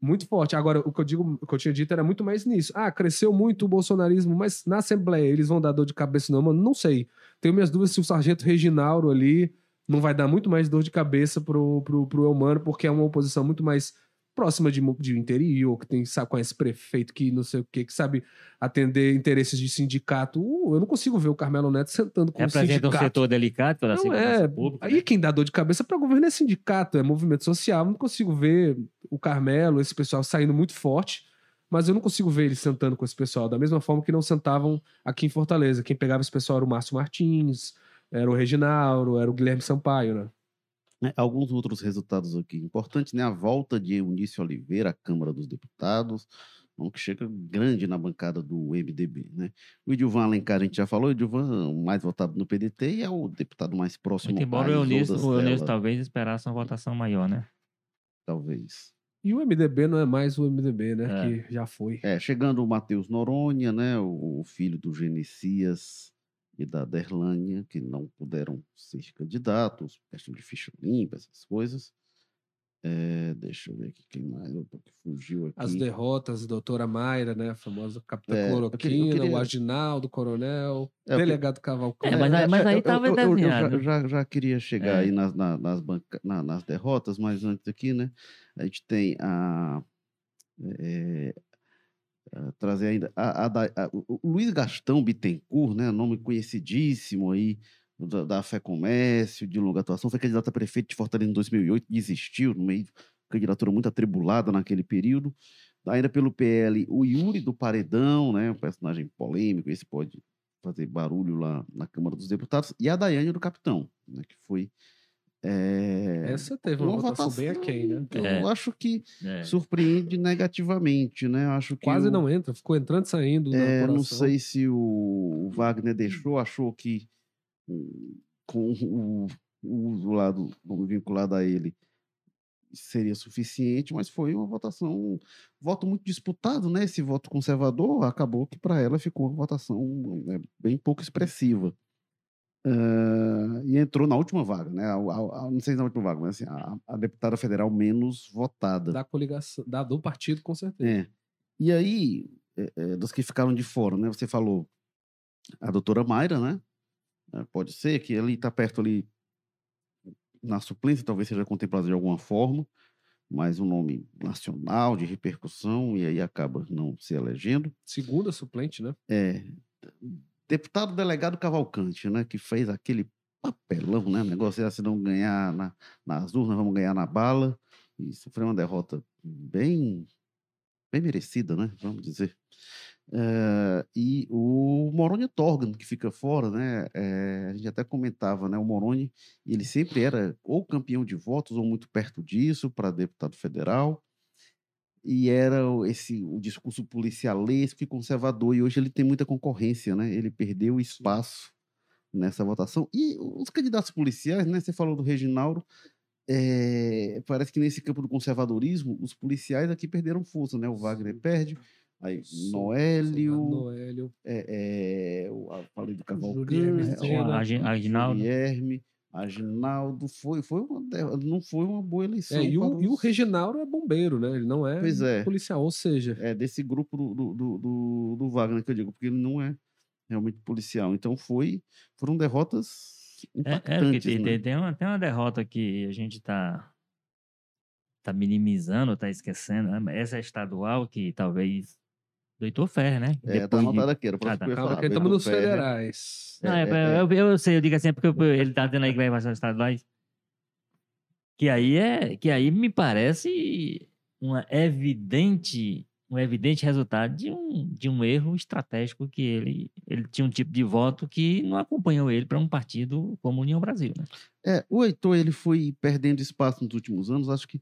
Muito forte. Agora, o que eu digo, o que eu tinha dito era muito mais nisso. Ah, cresceu muito o bolsonarismo, mas na Assembleia eles vão dar dor de cabeça, não, mano? Não sei. Tenho minhas dúvidas se o Sargento Reginauro ali não vai dar muito mais dor de cabeça pro, pro, pro Elmano, porque é uma oposição muito mais próxima de, de interior, que tem, sabe, conhece prefeito, que não sei o quê, que sabe atender interesses de sindicato. Uh, eu não consigo ver o Carmelo Neto sentando com o Representa um sindicato. setor delicado pela Não é. pública. Aí né? quem dá dor de cabeça para governo é sindicato, é movimento social. Não consigo ver o Carmelo, esse pessoal saindo muito forte, mas eu não consigo ver eles sentando com esse pessoal. Da mesma forma que não sentavam aqui em Fortaleza. Quem pegava esse pessoal era o Márcio Martins, era o Reginaldo, era o Guilherme Sampaio, né? Né, alguns outros resultados aqui importantes, né? A volta de Eunício Oliveira à Câmara dos Deputados, um que chega grande na bancada do MDB, né? O Edilvan Alencar, a gente já falou, o Edilvan mais votado no PDT e é o deputado mais próximo Muito embora o a Eunício, o Eunício talvez esperasse uma votação maior, né? talvez. E o MDB não é mais o MDB, né? É. Que já foi. É, chegando o Matheus Noronha, né? O, o filho do Genesias e da Derlânia, que não puderam ser candidatos, questão de ficha limpa, essas coisas. É, deixa eu ver aqui quem mais, opa, que fugiu aqui. As derrotas, doutora Mayra, né? A famosa capitã É, eu Cloroquina, queria- eu queria- o Aginaldo, Coronel, É, delegado Cavalcante. É, mas aí- mas aí eu- tava eu, eu- eu desenhado. já, já, já queria chegar É. aí nas, na- nas, banca- na- nas derrotas, mas antes aqui, né? A gente tem a. a trazer ainda. A, a a- o o Luiz Gastão Bittencourt, né? Nome conhecidíssimo aí da, da Fé Comércio, de longa atuação, foi candidato a prefeito de Fortaleza em 2008, desistiu, no meio candidatura muito atribulada naquele período. Ainda pelo PL, o Yuri do Paredão, né? Um personagem polêmico, esse pode fazer barulho lá na Câmara dos Deputados, e a Daiane do Capitão, né, que foi. É, Essa teve uma, votação, bem aquém, né? que Eu É. acho que É. surpreende negativamente, né? Eu Acho que Quase o- não entra, ficou entrando e saindo. na é, não sei se o, Wagner deixou, achou que com o, o uso lá do vinculado a ele seria suficiente, mas foi uma votação, um voto muito disputado, né? Esse voto conservador acabou que para ela ficou uma votação né, bem pouco expressiva. Ah, e entrou na última vaga, né? A- a- a- não sei se na última vaga, mas assim, a, deputada federal menos votada. Da coligação, da, do partido, com certeza. É. E aí, é, é, dos que ficaram de fora, né? Você falou a doutora Mayra, né? É, Pode ser que ali está perto ali na suplência, talvez seja contemplado de alguma forma, mas um nome nacional de repercussão e aí acaba não se elegendo. Segunda suplente, né? É, deputado delegado Cavalcante, né? Que fez aquele papelão, né? O negócio era se não ganhar na, nas urnas, vamos ganhar na bala. E sofreu uma derrota bem, bem merecida, né? Vamos dizer. Eh, e o Moroni Torgan, que fica fora, né? eh, a gente até comentava, né? O Moroni, ele sempre era ou campeão de votos ou muito perto disso para deputado federal e era o- esse o discurso policialesco e conservador e hoje ele tem muita concorrência, né? Ele perdeu espaço nessa votação e os candidatos policiais, né? Você falou do Reginaldo, eh, parece que nesse campo do conservadorismo os policiais aqui perderam força, né? O Wagner Sim. perde, aí Noélio, Noélio. é, é, o, a- falei do Cavalcante, Agi- Aginaldo. Guilherme, Aginaldo, foi, foi uma, não foi uma boa eleição. É, e, o, para e o os- Reginaldo é bombeiro, né? Ele não é, Pois é. policial, ou seja, é, desse grupo do, do, do, do- Wagner que eu digo, porque ele não é realmente policial. Então foi, foram derrotas É, é impactantes, tem, né? tem, uma, tem uma derrota que a gente tá, tá minimizando, tá esquecendo. né? Essa é estadual, que talvez. Do Heitor Ferrer, né? É, tá Depois de- anotado aqui, era o Ah, tá. que eu ia falar. estamos nos Ferrer. federais. Não, É, é, é, eu, eu sei, eu digo assim, porque eu- ele tá dizendo aí que vai passar os estaduais. Que aí é. Que aí me parece uma evidente, um evidente resultado de um, de um erro estratégico que ele, ele tinha um tipo de voto que não acompanhou ele para um partido como União Brasil, né? É, o Heitor, ele foi perdendo espaço nos últimos anos, acho que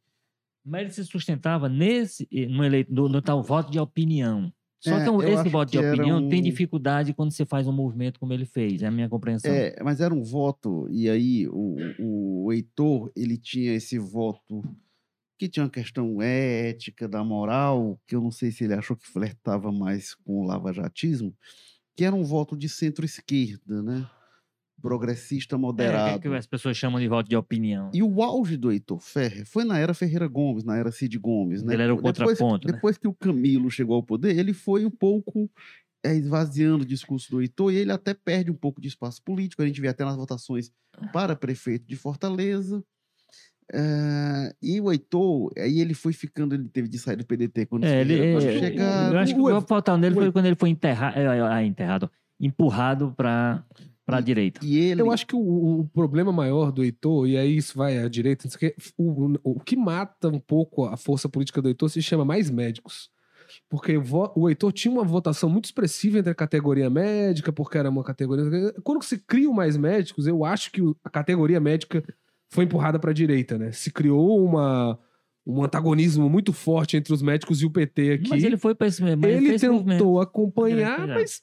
Mas ele se sustentava nesse, no, eleito, no, no tal voto de opinião. Só É, que eu esse voto de opinião tem um- dificuldade quando você faz um movimento como ele fez, é a minha compreensão. É, mas era um voto, e aí o, o Heitor, ele tinha esse voto que tinha uma questão ética, da moral, que eu não sei se ele achou que flertava mais com o lavajatismo, que era um voto de centro-esquerda, né? Progressista É, moderado. que, que as pessoas chamam de voto de opinião. E o auge do Heitor Ferrer foi na era Ferreira Gomes, na era Cid Gomes, né? Ele era o Depois- contraponto, né? Depois que o Camilo chegou ao poder, ele foi um pouco é, esvaziando o discurso do Heitor e ele até perde um pouco de espaço político. A gente vê até nas votações para prefeito de Fortaleza. É, e o Heitor, aí ele foi ficando, ele teve de sair do PDT quando É, ele, Gomes é, chegaram. eu acho que o o faltar nele foi quando ele foi enterra, é, é, enterrado, empurrado para a direita. E ele, Eu acho que o, o problema maior do Heitor, e aí isso vai à direita, não sei o que, o, o, que mata um pouco a força política do Heitor se chama mais médicos. Porque o Heitor tinha uma votação muito expressiva entre a categoria médica, porque era uma categoria. Quando se criam mais médicos, eu acho que a categoria médica foi empurrada para a direita, né? Se criou uma, um antagonismo muito forte entre os médicos e o PT aqui. Mas ele foi para esse mas Ele movimento. tentou acompanhar, Direita, mas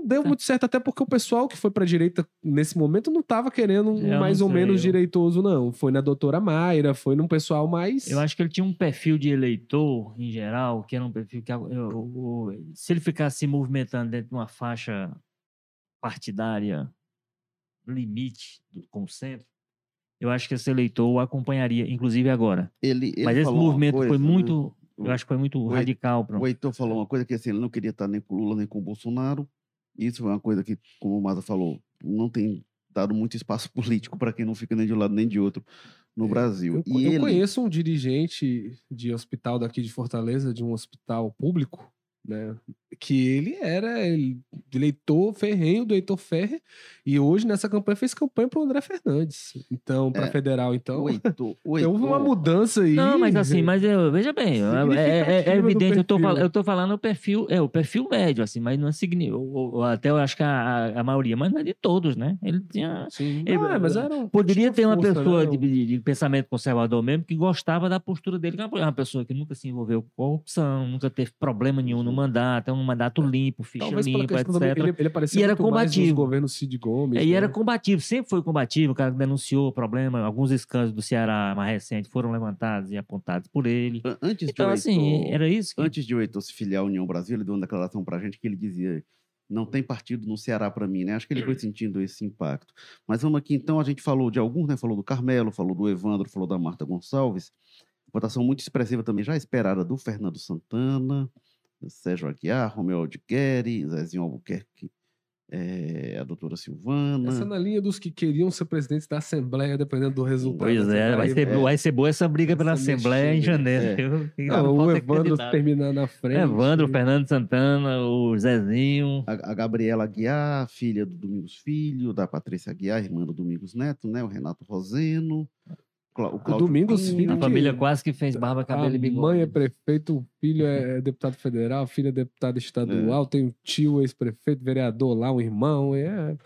não deu Tá. muito certo, até porque o pessoal que foi pra direita nesse momento não tava querendo um Eu mais ou menos eu- direitoso, não. Foi na doutora Mayra, foi num pessoal mais. Eu acho que ele tinha um perfil de eleitor, em geral, que era um perfil que. eu- eu- eu- se ele ficasse se movimentando dentro de uma faixa partidária limite do, com o centro, eu acho que esse eleitor o acompanharia, inclusive agora. ele, ele Mas esse movimento coisa, foi né? muito. O- Eu acho que foi muito o- radical. Pra... O Heitor falou uma coisa que assim, ele não queria estar nem com o Lula nem com o Bolsonaro. Isso foi uma coisa que, como o Maza falou, não tem dado muito espaço político para quem não fica nem de um lado nem de outro no Brasil. Eu, e eu ele, conheço um dirigente de hospital daqui de Fortaleza, de um hospital público, né? Que ele era ele- eleitor ferrenho do Heitor Ferrer, e hoje nessa campanha fez campanha pro André Fernandes. Então, para É, federal, então. o Heitor, o Houve uma mudança aí. Não, mas assim, mas eu, veja bem, é- é, é- é evidente, eu tô, eu tô falando o perfil, é o perfil médio, assim, mas não é significativo. Até eu acho que a, a- maioria, mas não é de todos, né? Ele tinha. Sim. Ele- Não, é, mas era um- Poderia tinha ter uma força, pessoa né? de, de- pensamento conservador mesmo que gostava da postura dele, que é uma pessoa que nunca se envolveu com corrupção, nunca teve problema nenhum no mandato, é um mandato limpo, ficha Talvez limpa, etc. ele, ele aparecia E era combativo. governos Cid Gomes. É, e era né? combativo, sempre foi combativo. O cara denunciou problema, alguns escândalos do Ceará mais recentes foram levantados e apontados por ele. an- antes de Então, o assim, Heitor- era isso que. antes de o Heitor se filiar à União Brasil, ele deu uma declaração para a gente que ele dizia não tem partido no Ceará para mim, né? Acho que ele foi sentindo esse impacto. Mas vamos aqui, então, a gente falou de alguns, né? Falou do Carmelo, falou do Evandro, falou da Marta Gonçalves. Votação muito expressiva também, já esperada do Fernando Santana, Sérgio Aguiar, Romeu Aldigueri, Zezinho Albuquerque, eh, a doutora Silvana. Essa é na linha dos que queriam ser presidentes da Assembleia, dependendo do resultado. Pois da é, vai ser, vai ser boa essa briga pela essa Assembleia em mexida, janeiro. viu? Não, Não o Evandro terminar na frente. Evandro, Fernando Santana, o Zezinho. A, a Gabriela Aguiar, filha do Domingos Filho, da Patrícia Aguiar, irmã do Domingos Neto, né? O Renato Roseno, o Cláudio Domingos. Filho A de- família quase que fez barba, cabelo a e bigode. mãe é prefeito, o filho é deputado federal, a filha é deputada estadual, tem um tio ex-prefeito, vereador lá, um irmão. É,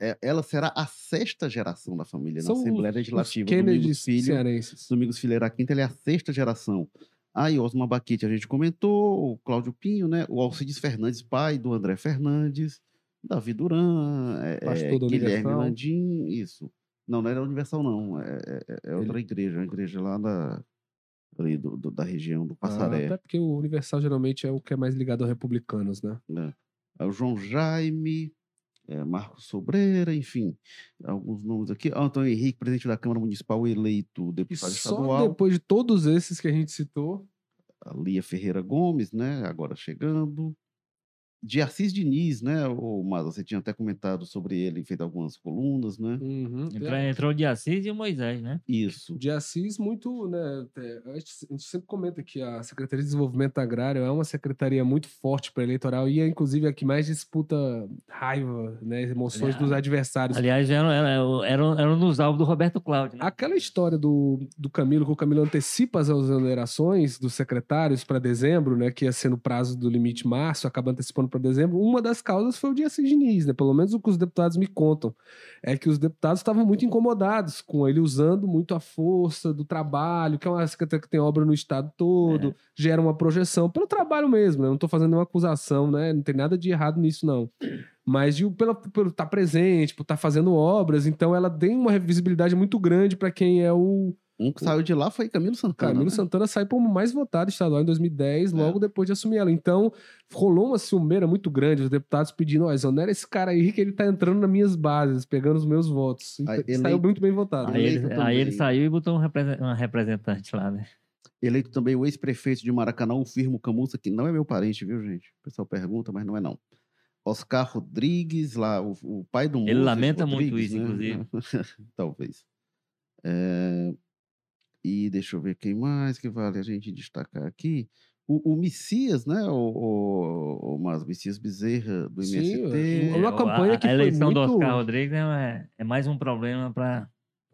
É, ela será a sexta geração da família são na Assembleia os, Legislativa. os Kennedy Domingos Filho, cearenses. Domingos Filho era a quinta, ele é a sexta geração. Aí, Osma Baquite, a gente comentou, o Cláudio Pinho, né? O Alcides Fernandes, pai do André Fernandes, Davi Duran, é, é, Guilherme. Landim, isso. Não, não era Universal, não. É, é- é outra igreja, uma igreja lá da, ali do- do- da região do Ah, Passaré. até porque o Universal geralmente é o que é mais ligado a republicanos, né? né? Aí o João Jaime, é, Marcos Sobreira, enfim, alguns nomes aqui. Antônio Henrique, presidente da Câmara Municipal, eleito E deputado só estadual. depois de todos esses que a gente citou, A Lia Ferreira Gomes, né? Agora chegando. De Assis Diniz, né? O, mas você tinha até comentado sobre ele, feito algumas colunas, né? Uhum. Entrou, entrou o de Assis e o Moisés, né? Isso. De Assis, muito, né? é, A gente, a gente sempre comenta que a Secretaria de Desenvolvimento Agrário é uma secretaria muito forte para eleitoral e é, inclusive, a que mais disputa raiva, né? Emoções Aliás- dos adversários. Aliás, era, era, era, era um dos alvos do Roberto Cláudio, né? Aquela história do, do Camilo, que o Camilo antecipa as exonerações dos secretários para dezembro, né? Que ia ser no prazo do limite março, acaba antecipando para dezembro. Uma das causas foi o dia Diniz, né? Pelo menos o que os deputados me contam. É que os deputados estavam muito incomodados com ele usando muito a força do trabalho, que é uma secretaria que tem obra no estado todo, gera uma projeção, pelo trabalho mesmo, né? Não tô fazendo nenhuma acusação, né? Não tem nada de errado nisso, não. Mas de, pelo, por estar presente, por estar fazendo obras, então ela tem uma visibilidade muito grande para quem é o, Um que saiu de lá foi Camilo Santana. Camilo né? Santana sai como mais votado estadual em 2010, É. logo depois de assumir ela. Então, rolou uma ciumeira muito grande, os deputados pedindo, ó, exonera esse cara aí que ele tá entrando nas minhas bases, pegando os meus votos. Aí, Saiu muito bem votado. Aí ele, aí ele saiu e botou um uma representante lá, né? Eleito também o ex-prefeito de Maracanã, o Firmo Camussa, que não é meu parente, viu, gente? O pessoal pergunta, mas não é não. Oscar Rodrigues, lá, o, o pai do Ele Moses lamenta muito Rodrigues, isso, né? inclusive. Talvez. É, E deixa eu ver quem mais que vale a gente destacar aqui. O, o Messias, né? O, o, o Mas Messias Bezerra, do Sim, MST. Uma É, o- campanha a, que a foi eleição do muito- Oscar Rodrigues é, é mais um problema para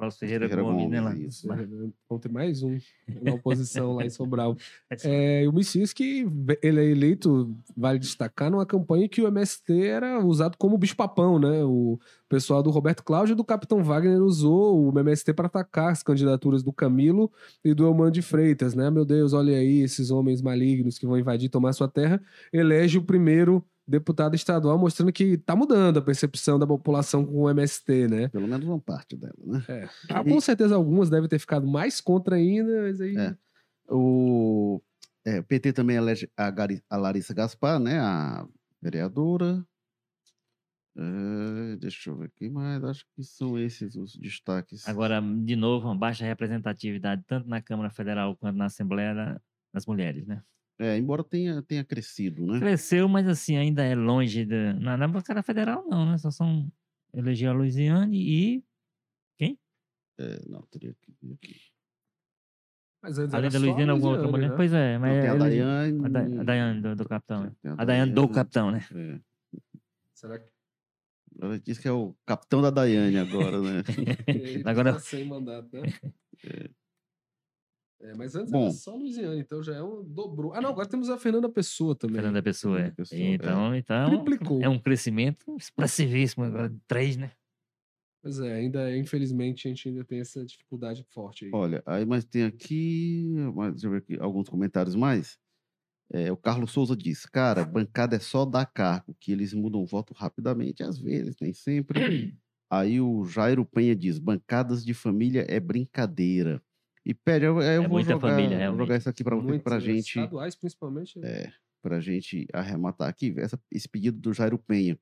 o Ferreira, Ferreira Gomes, né? Lá. Gomes, isso. Vamos ter mais um na oposição lá em Sobral. É, o Messias que ele é eleito, vale destacar, numa campanha que o MST era usado como bicho-papão, né? O pessoal do Roberto Cláudio e do Capitão Wagner usou o MST para atacar as candidaturas do Camilo e do Elman de Freitas, né? Meu Deus, olha aí esses homens malignos que vão invadir e tomar sua terra. Elege o primeiro deputado estadual, mostrando que tá mudando a percepção da população com o MST, né? Pelo menos uma parte dela, né? É. Ah, com certeza algumas devem ter ficado mais contra ainda, mas aí... É. O, é, o PT também elege a, Gari- a Larissa Gaspar, né? A vereadora. É, deixa eu ver quem mais. Acho que são esses os destaques. Agora, de novo, uma baixa representatividade tanto na Câmara Federal quanto na Assembleia da- das Mulheres, né? É, embora tenha, tenha crescido, né? Cresceu, mas assim, ainda é longe da. Na, na bancada federal, não, né? Só são. Elegeu a Luiziane e. É, não, teria que. Mas antes Além da só a Luiziane, alguma outra mulher? né? Pois é, mas. Não, tem a ele- Daiane. A, Da- a Daiane do, do capitão, né? Tem A Daiane do capitão, né? É. Será que Ela disse que é o capitão da Daiane agora, né? Agora- tá sem mandato, né? É, mas antes Bom. era só a Luiziane, então já é um dobrou. Ah, não, agora temos a Fernanda Pessoa também. Fernanda Pessoa, é. Fernanda Pessoa, é. Então, então Triplicou. é um crescimento expressivíssimo agora. Três, né? Mas é, ainda, infelizmente, a gente ainda tem essa dificuldade forte aí. Olha, aí mas tem aqui, mas deixa eu ver aqui alguns comentários mais. É, o Carlos Souza diz, cara, bancada é só dar cargo, que eles mudam o voto rapidamente, às vezes, nem sempre. Aí o Jairo Penha diz, bancadas de família é brincadeira. E pede, eu, eu É vou muita jogar, família, jogar isso aqui para Muito, pra né? gente, Estaduais, principalmente. é, pra gente arrematar aqui, essa- esse pedido do Jairo Penha.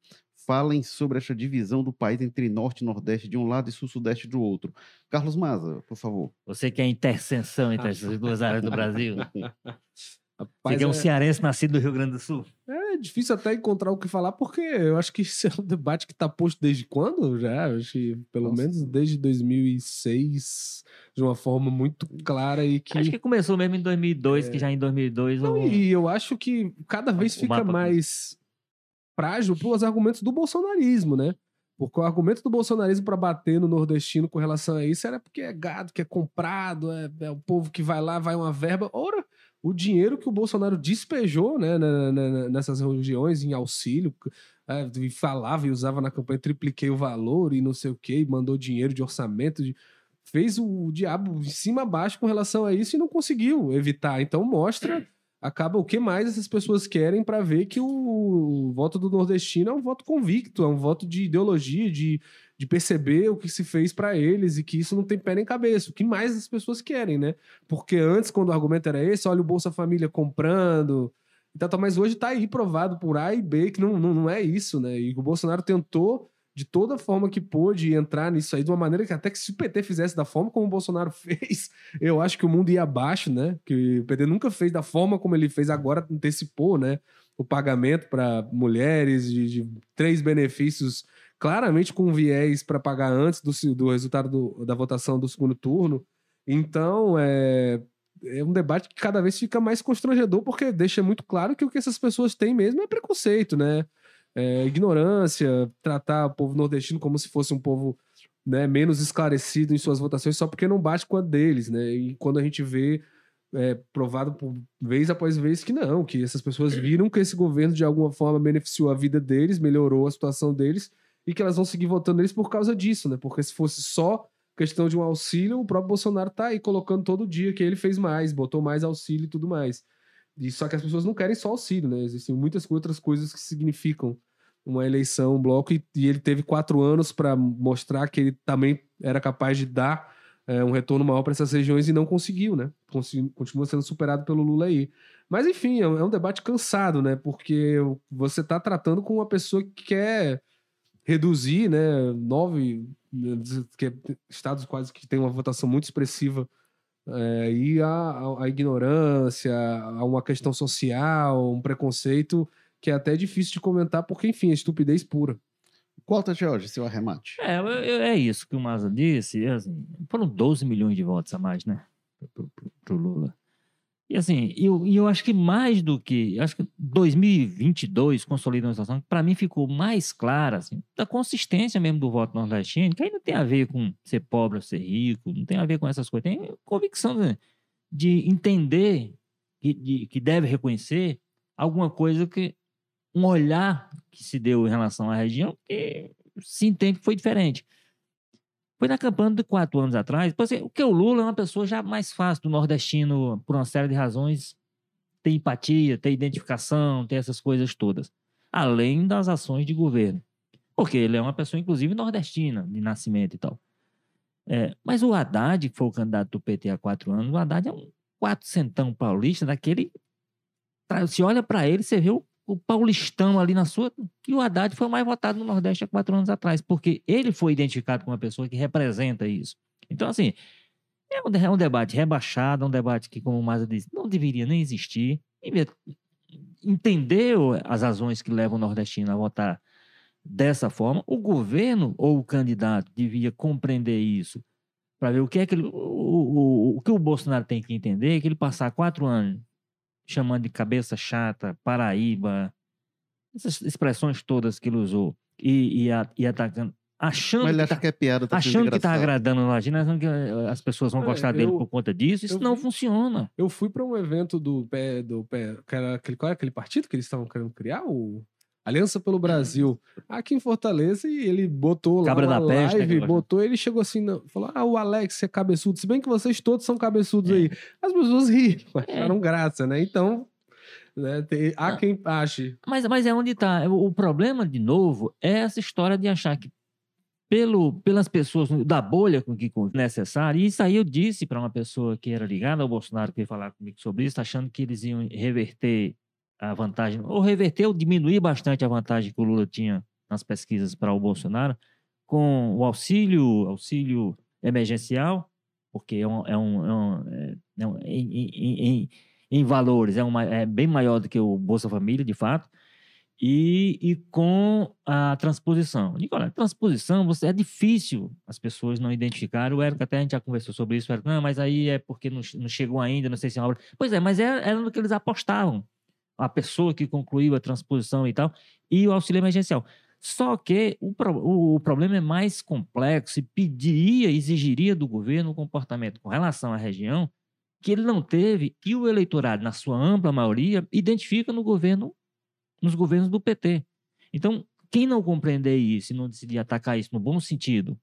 Falem sobre essa divisão do país entre norte e nordeste de um lado e sul-sudeste do outro. Carlos Maza, por favor. Você que é a interseção entre essas duas áreas do Brasil. Você Rapaz, que é um cearense nascido do Rio Grande do Sul. É difícil até encontrar o que falar, porque eu acho que isso é um debate que está posto desde quando já? Acho que pelo Nossa. menos desde 2006, de uma forma muito clara e que... Acho que começou mesmo em 2002, É. que já em 2002 Não, o- e eu acho que cada vez o fica mais frágil pelos argumentos do bolsonarismo, né? Porque o argumento do bolsonarismo para bater no nordestino com relação a isso era porque é gado que é comprado, é, é o povo que vai lá, vai uma verba. Ora, o dinheiro que o Bolsonaro despejou né, na- na- na- nessas regiões em auxílio, é, e falava e usava na campanha, tripliquei o valor e não sei o quê, e mandou dinheiro de orçamento, de- fez o diabo em cima abaixo com relação a isso e não conseguiu evitar. Então mostra, acaba o que mais essas pessoas querem para ver que o voto do nordestino é um voto convicto, é um voto de ideologia, de, de perceber o que se fez para eles e que isso não tem pé nem cabeça. O que mais as pessoas querem, né? Porque antes, quando o argumento era esse, olha o Bolsa Família comprando. Então, mas hoje tá aí provado por A e B que não, não, não é isso, né? E o Bolsonaro tentou de toda forma que pôde entrar nisso aí, de uma maneira que até que se o PT fizesse da forma como o Bolsonaro fez, eu acho que o mundo ia abaixo, né? Que o PT nunca fez da forma como ele fez agora, antecipou, né? O pagamento para mulheres de, de, três benefícios claramente com viés para pagar antes do, do resultado do, da votação do segundo turno. Então, é, é um debate que cada vez fica mais constrangedor, porque deixa muito claro que o que essas pessoas têm mesmo é preconceito, né? É, ignorância, tratar o povo nordestino como se fosse um povo né, menos esclarecido em suas votações só porque não bate com a deles, né? E quando a gente vê é, provado por vez após vez que não, que essas pessoas viram que esse governo de alguma forma beneficiou a vida deles, melhorou a situação deles e que elas vão seguir votando neles por causa disso, né? Porque se fosse só questão de um auxílio, o próprio Bolsonaro tá aí colocando todo dia que ele fez mais, botou mais auxílio e tudo mais. E só que as pessoas não querem só auxílio, né? Existem muitas outras coisas que significam uma eleição, um bloco, e, e ele teve quatro anos para mostrar que ele também era capaz de dar é, um retorno maior para essas regiões e não conseguiu, né? Continua sendo superado pelo Lula aí. Mas enfim, é um, é um debate cansado, né? Porque você está tratando com uma pessoa que quer reduzir, né? Nove que é estados quase que têm uma votação muito expressiva é, e a, a, ignorância, a uma questão social, um preconceito que é até difícil de comentar, porque, enfim, é estupidez pura. Quanto, Jorge, seu arremate? É, é isso que o Maza disse. Assim, foram 12 milhões de votos a mais, né? Para o Lula. E assim, eu, eu acho que mais do que. Acho que 2022 consolida uma situação para mim ficou mais clara, assim, da consistência mesmo do voto nordestino, que aí não tem a ver com ser pobre ou ser rico, não tem a ver com essas coisas. Tem convicção de, de entender que, de, que deve reconhecer alguma coisa que. Um olhar que se deu em relação à região que se entende que foi diferente. Foi na campanha de quatro anos atrás. Porque o que o Lula é uma pessoa já mais fácil do nordestino, por uma série de razões, ter empatia, ter identificação, ter essas coisas todas. Além das ações de governo. Porque ele é uma pessoa, inclusive, nordestina, de nascimento e tal. É, mas o Haddad, que foi o candidato do PT há quatro anos, o Haddad é um quatrocentão paulista daquele. Se olha para ele, você vê o o paulistão ali na sua, que o Haddad foi mais votado no Nordeste há quatro anos atrás, porque ele foi identificado como uma pessoa que representa isso. Então, assim, é um, é um debate rebaixado, é um debate que, como o Maza disse, não deveria nem existir. Entendeu as razões que levam o nordestino a votar dessa forma. O governo ou o candidato devia compreender isso para ver o que é que ele, o, o, o, que o Bolsonaro tem que entender, que ele passar quatro anos chamando de cabeça chata, Paraíba, essas expressões todas que ele usou, e, e, a, e atacando, achando Mas ele que acha tá, que é piada, tá achando que está agradando a Lagina, achando que eh, as pessoas vão É, gostar dele eu- por conta disso, isso eu não funciona. Eu fui para um evento do pé do pé, que era aquele qual era aquele partido que eles estavam querendo criar, o Aliança pelo Brasil, aqui em Fortaleza e ele botou lá Cabra uma da peste, né, live, que eu botou, ele chegou assim, falou: "Ah, o Alex é cabeçudo, se bem que vocês todos são cabeçudos aí". As pessoas riram, acharam graça, né? Então, né, tem- há Ah. quem ache. Mas, mas é onde está. O, problema, de novo, é essa história de achar que pelo, pelas pessoas da bolha com que necessário, e isso aí eu disse para uma pessoa que era ligada ao Bolsonaro, que veio falar comigo sobre isso, achando que eles iam reverter a vantagem, ou reverter ou diminuir bastante a vantagem que o Lula tinha nas pesquisas para o Bolsonaro, com o auxílio, auxílio emergencial, porque é um, é um, é um- é- é um- em, em- em- em valores é, uma, é bem maior do que o Bolsa Família, de fato, e, e com a transposição. Olha, transposição você, é difícil as pessoas não identificarem. O Érico até a gente já conversou sobre isso. O Érico, não, mas aí é porque não, não chegou ainda, não sei se é uma obra. Pois é, mas era, era no que eles apostavam. A pessoa que concluiu a transposição e tal, e o auxílio emergencial. Só que o, o, o problema é mais complexo e pediria, exigiria do governo um comportamento com relação à região que ele não teve e o eleitorado, na sua ampla maioria, identifica no governo, nos governos do PT. Então, quem não compreender isso e não decidir atacar isso no bom sentido,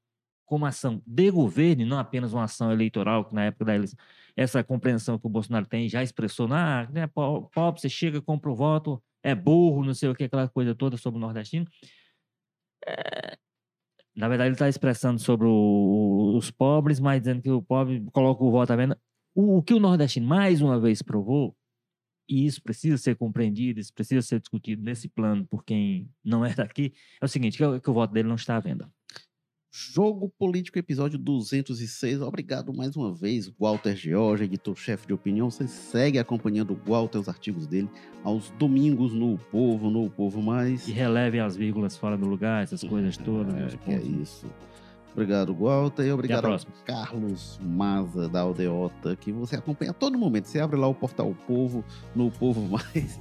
como ação de governo e não apenas uma ação eleitoral, que na época da eleição, essa compreensão que o Bolsonaro tem já expressou, na, né, po- pobre, você chega, compra o voto, é burro, não sei o que, aquela coisa toda sobre o nordestino. É, na verdade, ele está expressando sobre o- os pobres, mas dizendo que o pobre coloca o voto à venda. O, o que o nordestino mais uma vez provou e isso precisa ser compreendido, isso precisa ser discutido nesse plano por quem não é daqui, é o seguinte, que, eu, que o voto dele não está à venda. Jogo Político, episódio 206. Obrigado mais uma vez, Walter George, editor-chefe de opinião. Você segue acompanhando o Walter, os artigos dele, aos domingos no Povo, no Povo Mais. E releve as vírgulas fora do lugar, essas coisas todas. É, que é isso. Obrigado, Walter. E obrigado ao Carlos Maza, da Aldeota, que você acompanha a todo momento. Você abre lá o portal o Povo, no Povo Mais.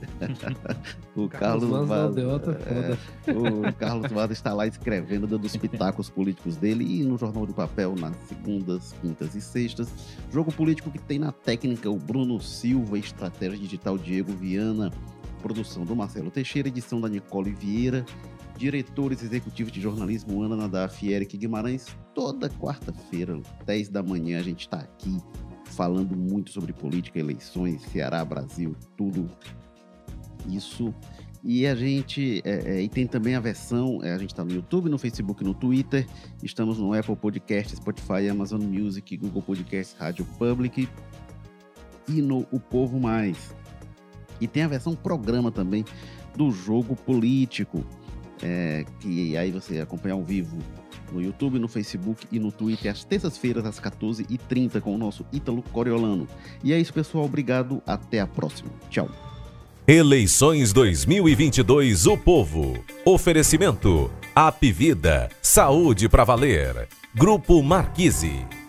o Carlos, Carlos Maza. Aldeota, é, o Carlos Maza está lá escrevendo, dando os pitacos políticos dele e no Jornal de Papel nas segundas, quintas e sextas. Jogo político que tem na técnica o Bruno Silva, estratégia digital Diego Viana, produção do Marcelo Teixeira, edição da Nicole Vieira diretores executivos de jornalismo Ana Nadaf e Eric Guimarães. Toda quarta-feira, 10 da manhã, a gente está aqui falando muito sobre política, eleições, Ceará, Brasil, tudo isso. E a gente, é, é, e tem também a versão, é, a gente está no YouTube, no Facebook, no Twitter, estamos no Apple Podcast, Spotify, Amazon Music, Google Podcast, Rádio Public e no O Povo Mais. E tem a versão programa também do Jogo Político é, que aí você acompanha ao vivo no YouTube, no Facebook e no Twitter às terças-feiras às 14h30 com o nosso Ítalo Coriolano. E é isso, pessoal. Obrigado. Até a próxima. Tchau. Eleições 2022 O Povo. Oferecimento. Apvida. Saúde para valer. Grupo Marquise.